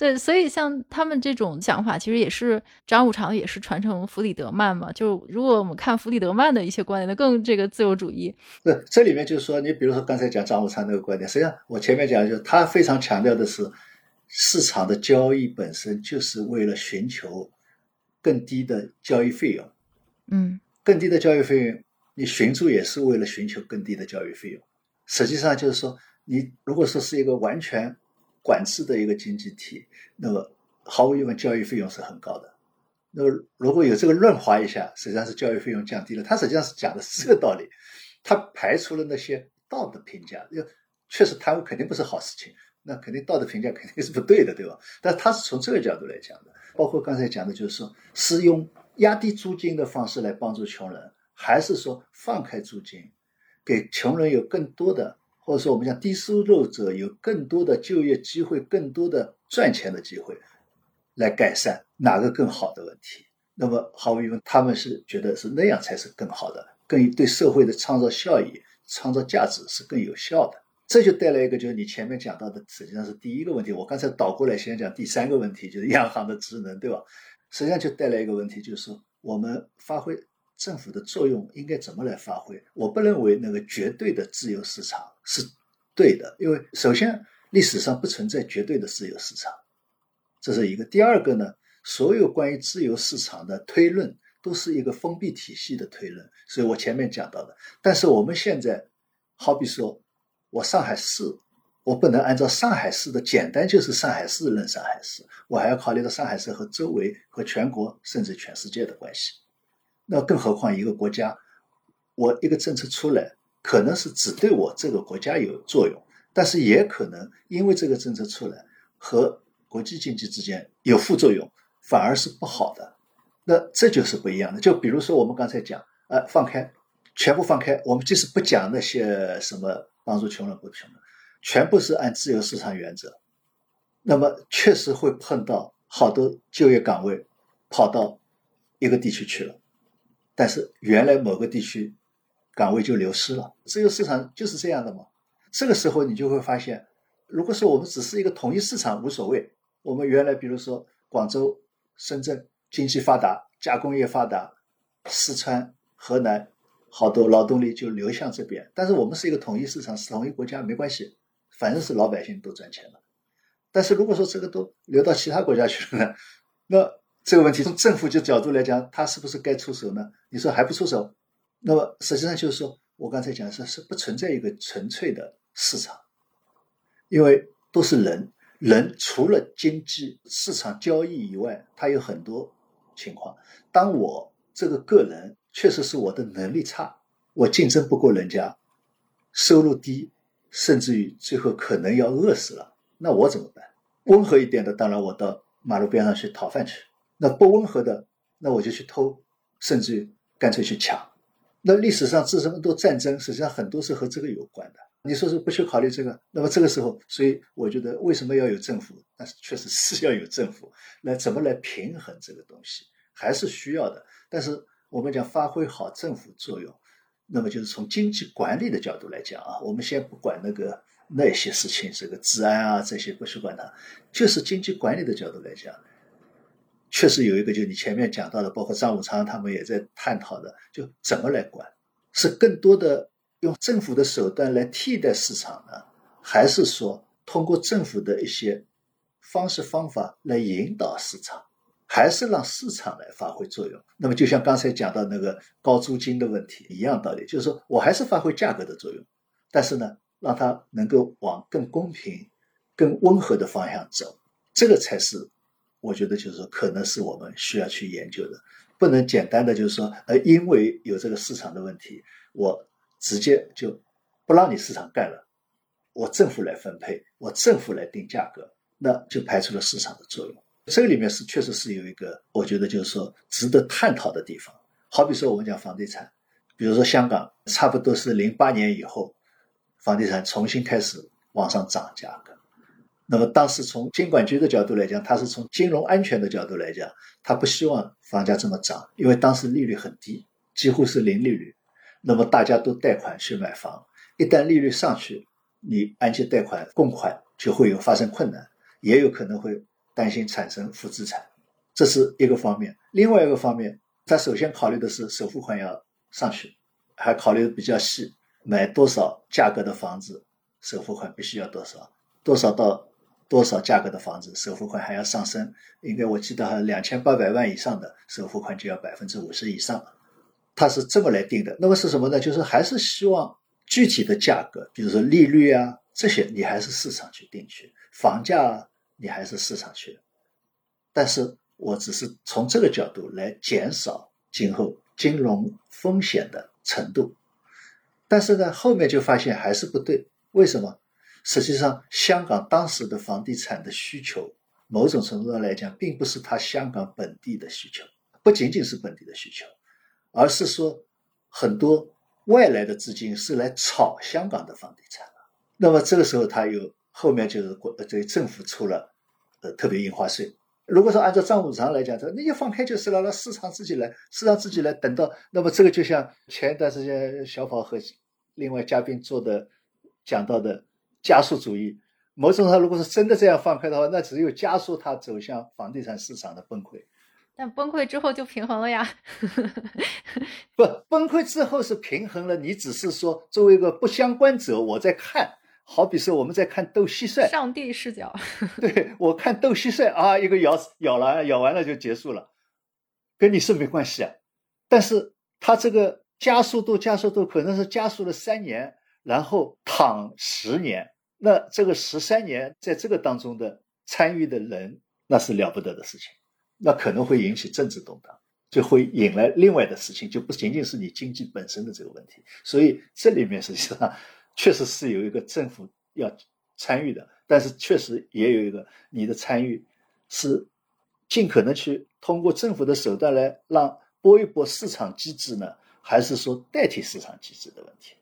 对，所以像他们这种想法，其实也是张五常也是传承弗里德曼嘛。就如果我们看弗里德曼的一些观点，那更这个自由主义。对，这里面就是说，你比如说刚才讲张五常那个观点，实际上我前面讲就是他非常强调的是，市场的交易本身就是为了寻求更低的交易费用。嗯，更低的交易费用，你寻租也是为了寻求更低的交易费用。实际上就是说。你如果说是一个完全管制的一个经济体，那么毫无疑问，教育费用是很高的。那么如果有这个润滑一下，实际上是教育费用降低了。他实际上是讲的是这个道理，他排除了那些道德评价，因为确实贪污肯定不是好事情，那肯定道德评价肯定是不对的，对吧？但他是从这个角度来讲的，包括刚才讲的，就是说是用压低租金的方式来帮助穷人，还是说放开租金，给穷人有更多的，或者说我们讲低收入者有更多的就业机会，更多的赚钱的机会。来改善哪个更好的问题？那么毫无疑问，他们是觉得是那样才是更好的，更对社会的创造效益、创造价值是更有效的。这就带来一个，就是你前面讲到的，实际上是第一个问题。我刚才倒过来先讲第三个问题，就是 *laughs* 央行的职能，对吧？实际上就带来一个问题，就是我们发挥政府的作用应该怎么来发挥？我不认为那个绝对的自由市场是对的，因为首先历史上不存在绝对的自由市场。这是一个，第二个呢？所有关于自由市场的推论都是一个封闭体系的推论，所以我前面讲到的。但是我们现在，好比说，我上海市，我不能按照上海市的简单就是上海市论上海市，我还要考虑到上海市和周围和全国甚至全世界的关系。那更何况一个国家，我一个政策出来，可能是只对我这个国家有作用，但是也可能因为这个政策出来和国际经济之间有副作用，反而是不好的，那这就是不一样的。就比如说我们刚才讲，呃，放开，全部放开，我们即使不讲那些什么帮助穷人不穷人，全部是按自由市场原则，那么确实会碰到好多就业岗位跑到一个地区去了，但是原来某个地区岗位就流失了。自由市场就是这样的嘛。这个时候你就会发现，如果说我们只是一个统一市场，无所谓。我们原来比如说广州、深圳经济发达，加工业发达，四川、河南好多劳动力就流向这边。但是我们是一个统一市场，是统一国家，没关系，反正是老百姓都赚钱了。但是如果说这个都流到其他国家去了呢？那这个问题从政府的角度来讲，他是不是该出手呢？你说还不出手？那么实际上就是说我刚才讲的是是不存在一个纯粹的市场，因为都是人。人除了经济市场交易以外，他有很多情况。当我这个个人确实是我的能力差，我竞争不过人家，收入低，甚至于最后可能要饿死了，那我怎么办？温和一点的，当然我到马路边上去讨饭去；那不温和的，那我就去偷，甚至于干脆去抢。那历史上是这么多战争，实际上很多是和这个有关的。你说是不去考虑这个，那么这个时候，所以我觉得为什么要有政府？但是确实是 *laughs* 要有政府来怎么来平衡这个东西，还是需要的。但是我们讲发挥好政府作用，那么就是从经济管理的角度来讲啊，我们先不管那个那些事情，这个治安啊这些不去管它，就是经济管理的角度来讲，确实有一个就你前面讲到的，包括张武昌他们也在探讨的，就怎么来管，是更多的。用政府的手段来替代市场呢，还是说通过政府的一些方式方法来引导市场，还是让市场来发挥作用？那么就像刚才讲到那个高租金的问题一样道理，就是说我还是发挥价格的作用，但是呢，让它能够往更公平、更温和的方向走，这个才是我觉得就是说可能是我们需要去研究的，不能简单的就是说，呃，因为有这个市场的问题，我。直接就不让你市场干了，我政府来分配，我政府来定价格，那就排除了市场的作用。这个里面是确实是有一个，我觉得就是说值得探讨的地方。好比说我们讲房地产，比如说香港，差不多是零八年以后，房地产重新开始往上涨价格。那么当时从监管局的角度来讲，它是从金融安全的角度来讲，它不希望房价这么涨，因为当时利率很低，几乎是零利率。那么大家都贷款去买房，一旦利率上去，你按揭贷款供款就会有发生困难，也有可能会担心产生负资产，这是一个方面。另外一个方面，他首先考虑的是首付款要上去，还考虑的比较细，买多少价格的房子，首付款必须要多少，多少到多少价格的房子，首付款还要上升。应该我记得两千八百万以上的首付款就要百分之五十以上。它是这么来定的，那么是什么呢？就是还是希望具体的价格，比如说利率啊，这些你还是市场去定去，房价啊你还是市场去。但是我只是从这个角度来减少今后金融风险的程度。但是呢，后面就发现还是不对。为什么？实际上，香港当时的房地产的需求，某种程度上来讲，并不是它香港本地的需求，不仅仅是本地的需求，而是说很多外来的资金是来炒香港的房地产的。那么这个时候，它又后面就是国这个政府出了呃特别印花税。如果说按照账务上来讲，这那就放开就是了，让市场自己来，市场自己来。等到那么这个就像前一段时间小跑和另外嘉宾做的讲到的。加速主义，某种上如果是真的这样放开的话，那只有加速它走向房地产市场的崩溃。但崩溃之后就平衡了呀？*laughs* 不，崩溃之后是平衡了。你只是说作为一个不相关者，我在看，好比说我们在看斗蟋蟀，上帝视角。对我看斗蟋蟀啊，一个咬咬了，咬完了就结束了，跟你是没关系啊。但是它这个加速度，加速度可能是加速了三年。然后躺十年，那这个十三年在这个当中的参与的人，那是了不得的事情，那可能会引起政治动荡，就会引来另外的事情，就不仅仅是你经济本身的这个问题。所以这里面实际上确实是有一个政府要参与的，但是确实也有一个你的参与是尽可能去通过政府的手段来让拨一拨市场机制呢，还是说代替市场机制的问题？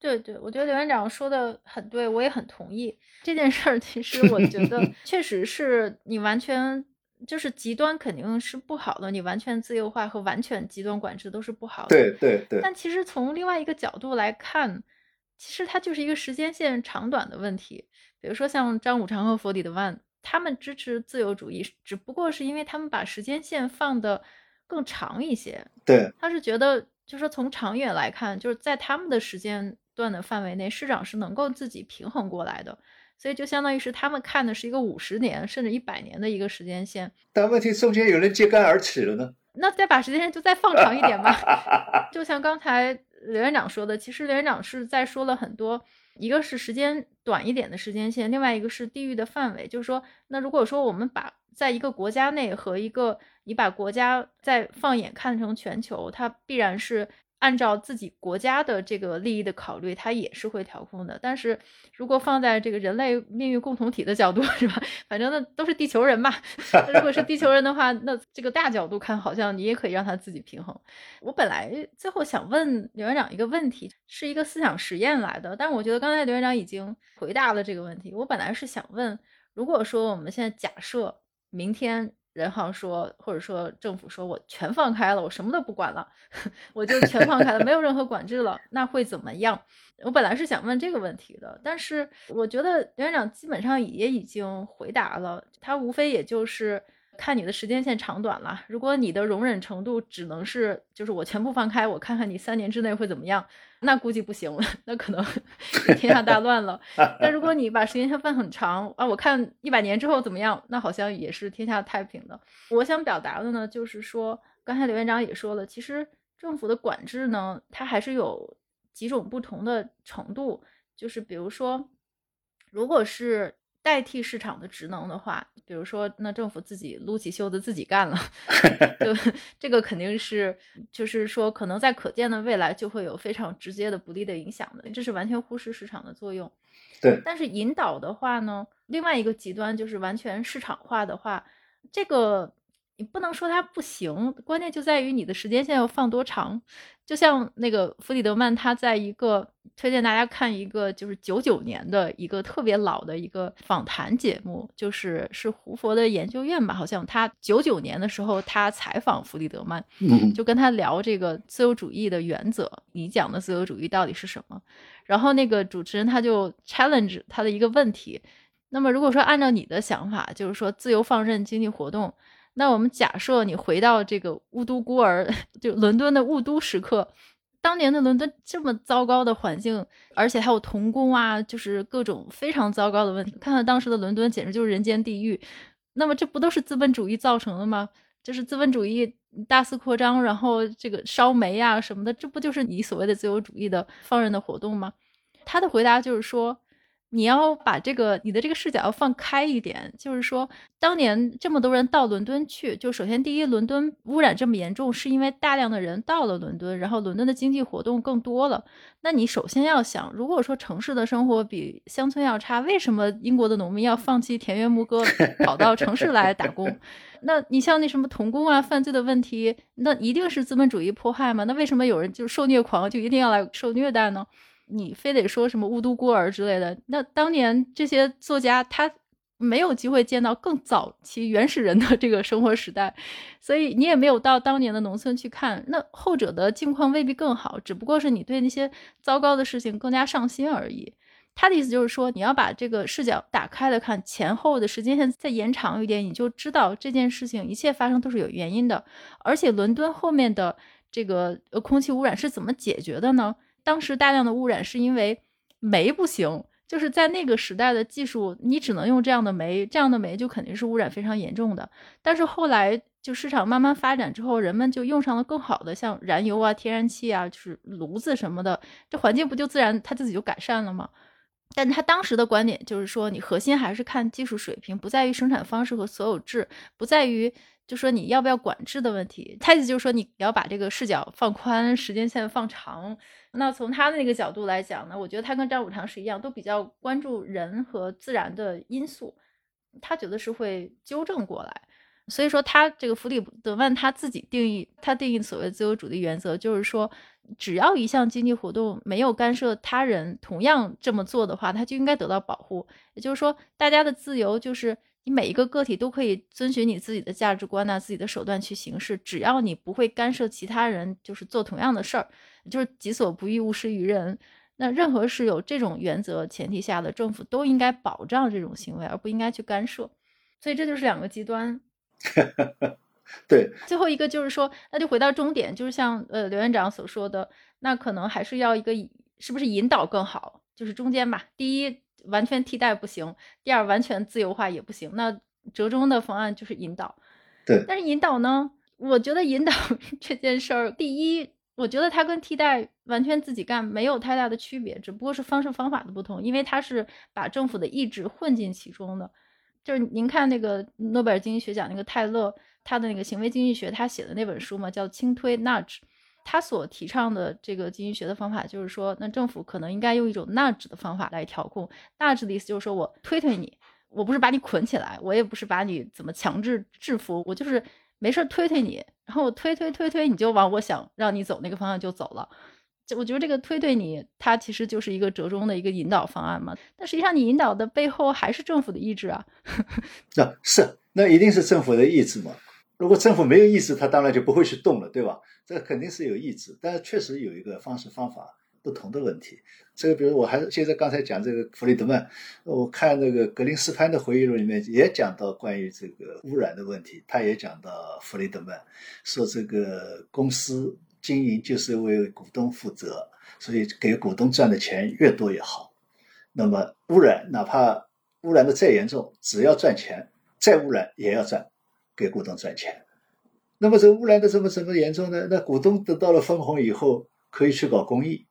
对对，我觉得刘院长说的很对，我也很同意这件事儿。其实我觉得，*laughs* 确实是你完全就是极端肯定是不好的，你完全自由化和完全极端管制都是不好的。对对对。但其实从另外一个角度来看，其实它就是一个时间线长短的问题。比如说像张五常和弗里德曼，他们支持自由主义，只不过是因为他们把时间线放的更长一些。对。他是觉得，就是说从长远来看，就是在他们的时间。段的范围内，市场是能够自己平衡过来的，所以就相当于是他们看的是一个五十年甚至一百年的一个时间线。但问题中间有人揭竿而起了呢？那再把时间线就再放长一点吧。*laughs* 就像刚才刘院长说的，其实刘院长是在说了很多，一个是时间短一点的时间线，另外一个是地域的范围。就是说，那如果说我们把在一个国家内和一个你把国家再放眼看成全球，它必然是。按照自己国家的这个利益的考虑，它也是会调控的。但是如果放在这个人类命运共同体的角度，*laughs* 是吧？反正那都是地球人嘛。*laughs* 如果是地球人的话，那这个大角度看，好像你也可以让他自己平衡。我本来最后想问刘院长一个问题，是一个思想实验来的，但是我觉得刚才刘院长已经回答了这个问题。我本来是想问，如果说我们现在假设明天。人行说，或者说政府说，我全放开了，我什么都不管了，*laughs* 我就全放开了，没有任何管制了，那会怎么样？我本来是想问这个问题的，但是我觉得袁院长基本上也已经回答了，他无非也就是。看你的时间线长短了。如果你的容忍程度只能是，就是我全部放开，我看看你三年之内会怎么样，那估计不行了，*laughs* 那可能 *laughs* 天下大乱了。但如果 *laughs* 你把时间线放很长啊，我看一百年之后怎么样，那好像也是天下太平的。我想表达的呢，就是说，刚才刘院长也说了，其实政府的管制呢，它还是有几种不同的程度，就是比如说，如果是。代替市场的职能的话，比如说，那政府自己撸起袖子自己干了，*laughs* 就这个肯定是，就是说，可能在可见的未来就会有非常直接的不利的影响的，这是完全忽视市场的作用。对，但是引导的话呢，另外一个极端就是完全市场化的话，这个。你不能说它不行，关键就在于你的时间线要放多长。就像那个弗里德曼，他在一个推荐大家看一个就是九九年的一个特别老的一个访谈节目，就是是胡佛的研究院吧，好像他九九年的时候他采访弗里德曼，就跟他聊这个自由主义的原则，你讲的自由主义到底是什么？然后那个主持人他就 challenge 他的一个问题，那么如果说按照你的想法，就是说自由放任经济活动。那我们假设你回到这个雾都孤儿，就伦敦的雾都时刻，当年的伦敦这么糟糕的环境，而且还有童工啊，就是各种非常糟糕的问题。看看当时的伦敦，简直就是人间地狱。那么这不都是资本主义造成的吗？就是资本主义大肆扩张，然后这个烧煤啊什么的，这不就是你所谓的自由主义的放任的活动吗？他的回答就是说，你要把这个你的这个视角要放开一点，就是说，当年这么多人到伦敦去，就首先第一，伦敦污染这么严重，是因为大量的人到了伦敦，然后伦敦的经济活动更多了。那你首先要想，如果说城市的生活比乡村要差，为什么英国的农民要放弃田园牧歌，跑到城市来打工？*laughs* 那你像那什么童工啊、犯罪的问题，那一定是资本主义迫害吗？那为什么有人就受虐狂就一定要来受虐待呢？你非得说什么雾都孤儿之类的？那当年这些作家他没有机会见到更早期原始人的这个生活时代，所以你也没有到当年的农村去看。那后者的境况未必更好，只不过是你对那些糟糕的事情更加上心而已。他的意思就是说，你要把这个视角打开了看，前后的时间线再延长一点，你就知道这件事情一切发生都是有原因的。而且伦敦后面的这个呃空气污染是怎么解决的呢？当时大量的污染是因为煤不行，就是在那个时代的技术，你只能用这样的煤，这样的煤就肯定是污染非常严重的。但是后来就市场慢慢发展之后，人们就用上了更好的，像燃油啊、天然气啊，就是炉子什么的，这环境不就自然它自己就改善了吗？但他当时的观点就是说，你核心还是看技术水平，不在于生产方式和所有制，不在于。就说你要不要管制的问题，他意思就是说你要把这个视角放宽，时间线放长。那从他的那个角度来讲呢，我觉得他跟张五常是一样，都比较关注人和自然的因素，他觉得是会纠正过来。所以说他这个弗里德曼他自己定义，他定义所谓自由主义原则，就是说只要一项经济活动没有干涉他人同样这么做的话，他就应该得到保护。也就是说，大家的自由就是。你每一个个体都可以遵循你自己的价值观呐，自己的手段去行事，只要你不会干涉其他人，就是做同样的事儿，就是己所不欲，勿施于人。那任何是有这种原则前提下的政府都应该保障这种行为，而不应该去干涉。所以这就是两个极端。*laughs* 对，最后一个就是说，那就回到终点，就是像呃刘院长所说的，那可能还是要一个是不是引导更好，就是中间吧。第一。完全替代不行，第二完全自由化也不行。那折中的方案就是引导。对，但是引导呢？我觉得引导 *laughs* 这件事儿，第一，我觉得它跟替代完全自己干没有太大的区别，只不过是方式方法的不同。因为它是把政府的意志混进其中的。就是您看那个诺贝尔经济学奖那个泰勒，他的那个行为经济学，他写的那本书嘛，叫《轻推 Nudge》。他所提倡的这个经济学的方法，就是说，那政府可能应该用一种纳指的方法来调控。纳指的意思就是说我推推你，我不是把你捆起来，我也不是把你怎么强制制服，我就是没事推推你，然后我推推推推，你就往我想让你走那个方向就走了。就我觉得这个推推你，它其实就是一个折中的一个引导方案嘛。但实际上，你引导的背后还是政府的意志啊。*laughs* 那是，那一定是政府的意志嘛。如果政府没有意志，他当然就不会去动了，对吧？这肯定是有意志，但是确实有一个方式方法不同的问题。这个，比如我还是接着刚才讲这个弗里德曼，我看那个格林斯潘的回忆录里面也讲到关于这个污染的问题，他也讲到弗里德曼说这个公司经营就是为股东负责，所以给股东赚的钱越多越好。那么污染哪怕污染的再严重，只要赚钱，再污染也要赚。给股东赚钱，那么这个污染的这么怎么严重呢？那股东得到了分红以后，可以去搞公益，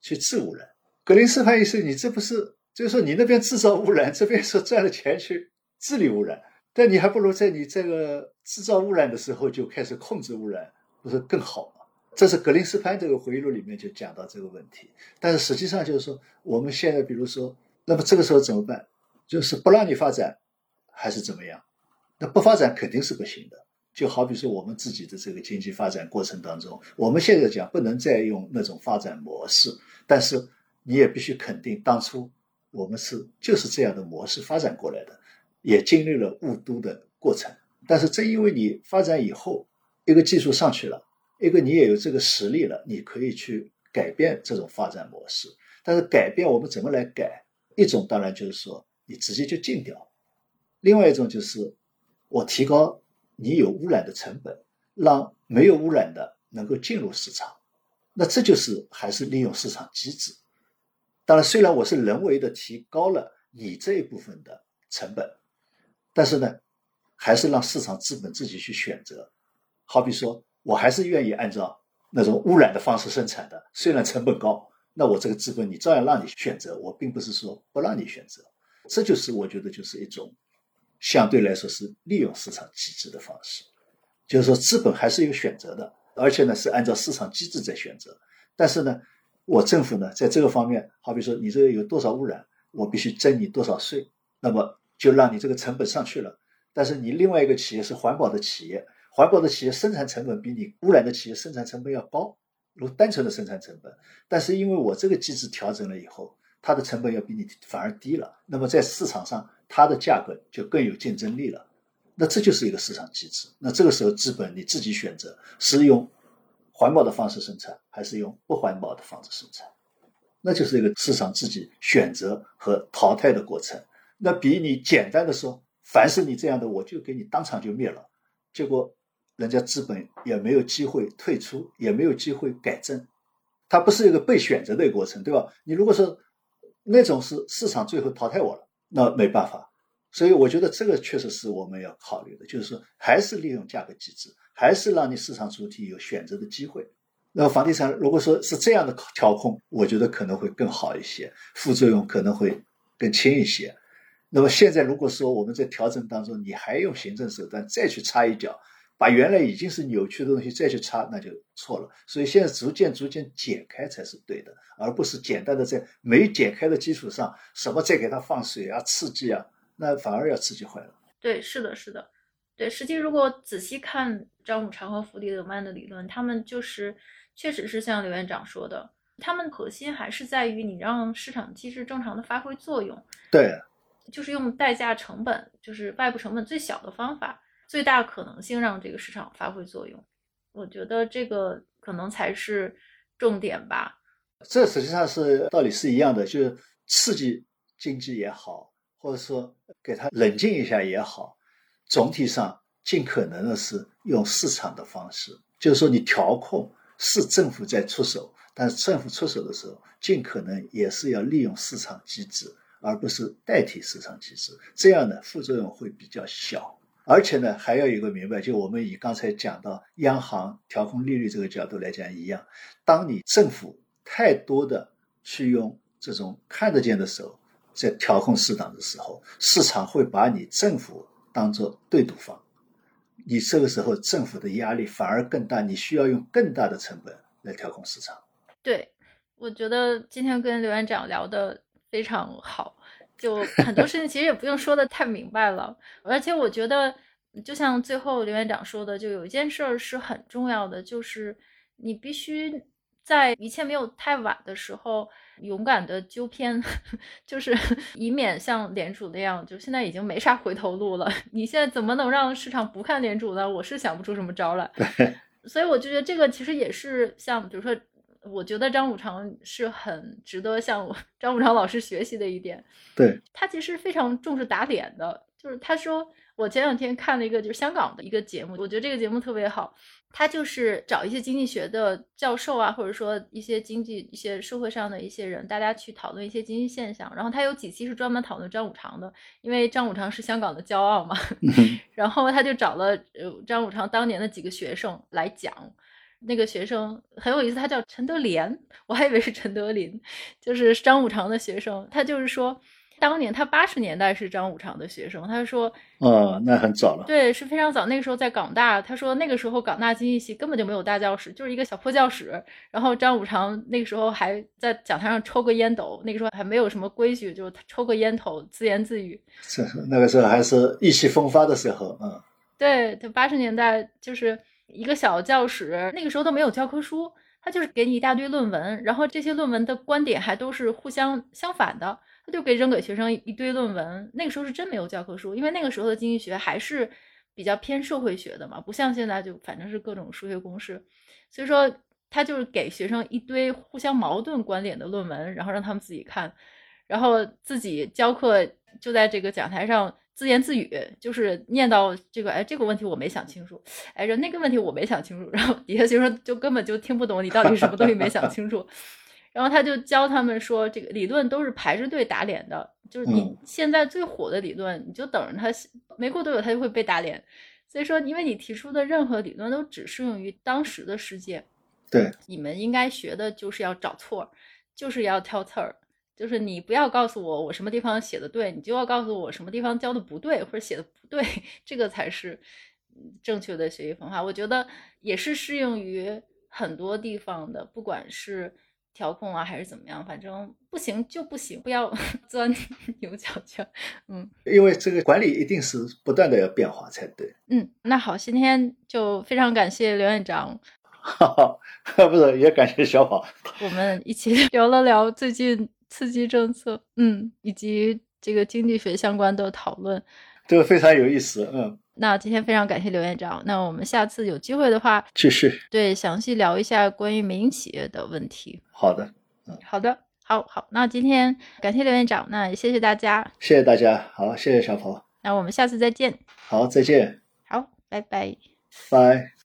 去治污染。格林斯潘意思，你这不是就是说你那边制造污染，这边说赚了钱去治理污染，但你还不如在你这个制造污染的时候就开始控制污染，不是更好吗？这是格林斯潘这个回忆录里面就讲到这个问题。但是实际上就是说，我们现在比如说，那么这个时候怎么办？就是不让你发展，还是怎么样？那不发展肯定是不行的，就好比说我们自己的这个经济发展过程当中，我们现在讲不能再用那种发展模式，但是你也必须肯定，当初我们是就是这样的模式发展过来的，也经历了雾都的过程。但是正因为你发展以后，一个技术上去了，一个你也有这个实力了，你可以去改变这种发展模式。但是改变我们怎么来改？一种当然就是说你直接就禁掉，另外一种就是。我提高你有污染的成本，让没有污染的能够进入市场，那这就是还是利用市场机制。当然，虽然我是人为的提高了你这一部分的成本，但是呢，还是让市场资本自己去选择。好比说，我还是愿意按照那种污染的方式生产的，虽然成本高，那我这个资本你照样让你选择，我并不是说不让你选择。这就是我觉得就是一种相对来说是利用市场机制的方式，就是说资本还是有选择的，而且呢是按照市场机制在选择。但是呢，我政府呢在这个方面，好比说你这个有多少污染，我必须征你多少税，那么就让你这个成本上去了。但是你另外一个企业是环保的企业。环保的企业生产成本比你污染的企业生产成本要高，如单纯的生产成本。但是因为我这个机制调整了以后，它的成本要比你反而低了，那么在市场上它的价格就更有竞争力了。那这就是一个市场机制。那这个时候资本你自己选择是用环保的方式生产，还是用不环保的方式生产，那就是一个市场自己选择和淘汰的过程。那比你简单的说，凡是你这样的，我就给你当场就灭了，结果。人家资本也没有机会退出，也没有机会改正，它不是一个被选择的一个过程，对吧？你如果说那种是市场最后淘汰我了，那没办法。所以我觉得这个确实是我们要考虑的，就是说还是利用价格机制，还是让你市场主体有选择的机会。那么房地产如果说是这样的调控，我觉得可能会更好一些，副作用可能会更轻一些。那么现在如果说我们在调整当中，你还用行政手段再去插一脚。把原来已经是扭曲的东西再去插，那就错了。所以现在逐渐逐渐解开才是对的，而不是简单的在没解开的基础上，什么再给它放水啊、刺激啊，那反而要刺激坏了。对，是的，是的，对。实际如果仔细看张五常和弗里德曼的理论，他们就是确实是像刘院长说的，他们核心还是在于你让市场机制正常的发挥作用。对，就是用代价成本，就是外部成本最小的方法。最大可能性让这个市场发挥作用，我觉得这个可能才是重点吧。这实际上是道理是一样的，就是刺激经济也好，或者说给它冷静一下也好，总体上尽可能的是用市场的方式，就是说你调控是政府在出手，但是政府出手的时候，尽可能也是要利用市场机制，而不是代替市场机制，这样的副作用会比较小。而且呢，还要有一个明白，就我们以刚才讲到央行调控利率这个角度来讲一样，当你政府太多的去用这种看得见的手在调控市场的时候，市场会把你政府当做对赌方，你这个时候政府的压力反而更大，你需要用更大的成本来调控市场。对，我觉得今天跟刘院长聊的非常好。就很多事情其实也不用说的太明白了，而且我觉得，就像最后刘院长说的，就有一件事儿是很重要的，就是你必须在一切没有太晚的时候，勇敢的纠偏，*laughs* 就是 *laughs* 以免像联储那样，就现在已经没啥回头路了。你现在怎么能让市场不看联储呢？我是想不出什么招来。所以我就觉得这个其实也是像，比如说。我觉得张五常是很值得向 *laughs* 张五常老师学习的一点。对他其实非常重视打脸的，就是他说我前两天看了一个就是香港的一个节目，我觉得这个节目特别好。他就是找一些经济学的教授啊，或者说一些经济、一些社会上的一些人，大家去讨论一些经济现象。然后他有几期是专门讨论张五常的，因为张五常是香港的骄傲嘛。*laughs* 然后他就找了呃张五常当年的几个学生来讲。那个学生很有意思，他叫陈德莲，我还以为是陈德林，就是张五常的学生。他就是说，当年他八十年代是张五常的学生。他说，哦，那很早了。对，是非常早。那个时候在港大，他说那个时候港大经济系根本就没有大教室，就是一个小破教室。然后张五常那个时候还在讲台上抽个烟斗，那个时候还没有什么规矩，就抽个烟头自言自语。是那个时候还是意气风发的时候，嗯。对，他八十年代就是。一个小教室，那个时候都没有教科书，他就是给你一大堆论文，然后这些论文的观点还都是互相相反的，他就给扔给学生一堆论文。那个时候是真没有教科书，因为那个时候的经济学还是比较偏社会学的嘛，不像现在就反正是各种数学公式，所以说他就是给学生一堆互相矛盾观点的论文，然后让他们自己看，然后自己教课就在这个讲台上。自言自语，就是念到这个，哎，这个问题我没想清楚，哎，那个问题我没想清楚，然后底下学生就根本就听不懂你到底什么东西没想清楚，*laughs* 然后他就教他们说，这个理论都是排着队打脸的，就是你现在最火的理论，你就等着他，没过多久他就会被打脸，所以说，因为你提出的任何理论都只适用于当时的世界，对，你们应该学的就是要找错。就是要挑刺儿，就是你不要告诉我我什么地方写的对，你就要告诉我什么地方教的不对或者写的不对，*laughs* 这个才是正确的学习方法。我觉得也是适用于很多地方的，不管是。调控啊，还是怎么样？反正不行就不行，不要 *laughs* 钻牛角尖。嗯，因为这个管理一定是不断的要变化才对。嗯，那好，今天就非常感谢刘院长。哈哈，*laughs* 不是，也感谢小宝。我们一起聊了聊最近刺激政策，嗯，以及这个经济学相关的讨论，这个非常有意思。嗯。那今天非常感谢刘院长，那我们下次有机会的话继续对详细聊一下关于民营企业的问题。好的，嗯，好的，好好，那今天感谢刘院长，那也谢谢大家，谢谢大家，好，谢谢小鹏，那我们下次再见，好，再见，好，拜拜，拜。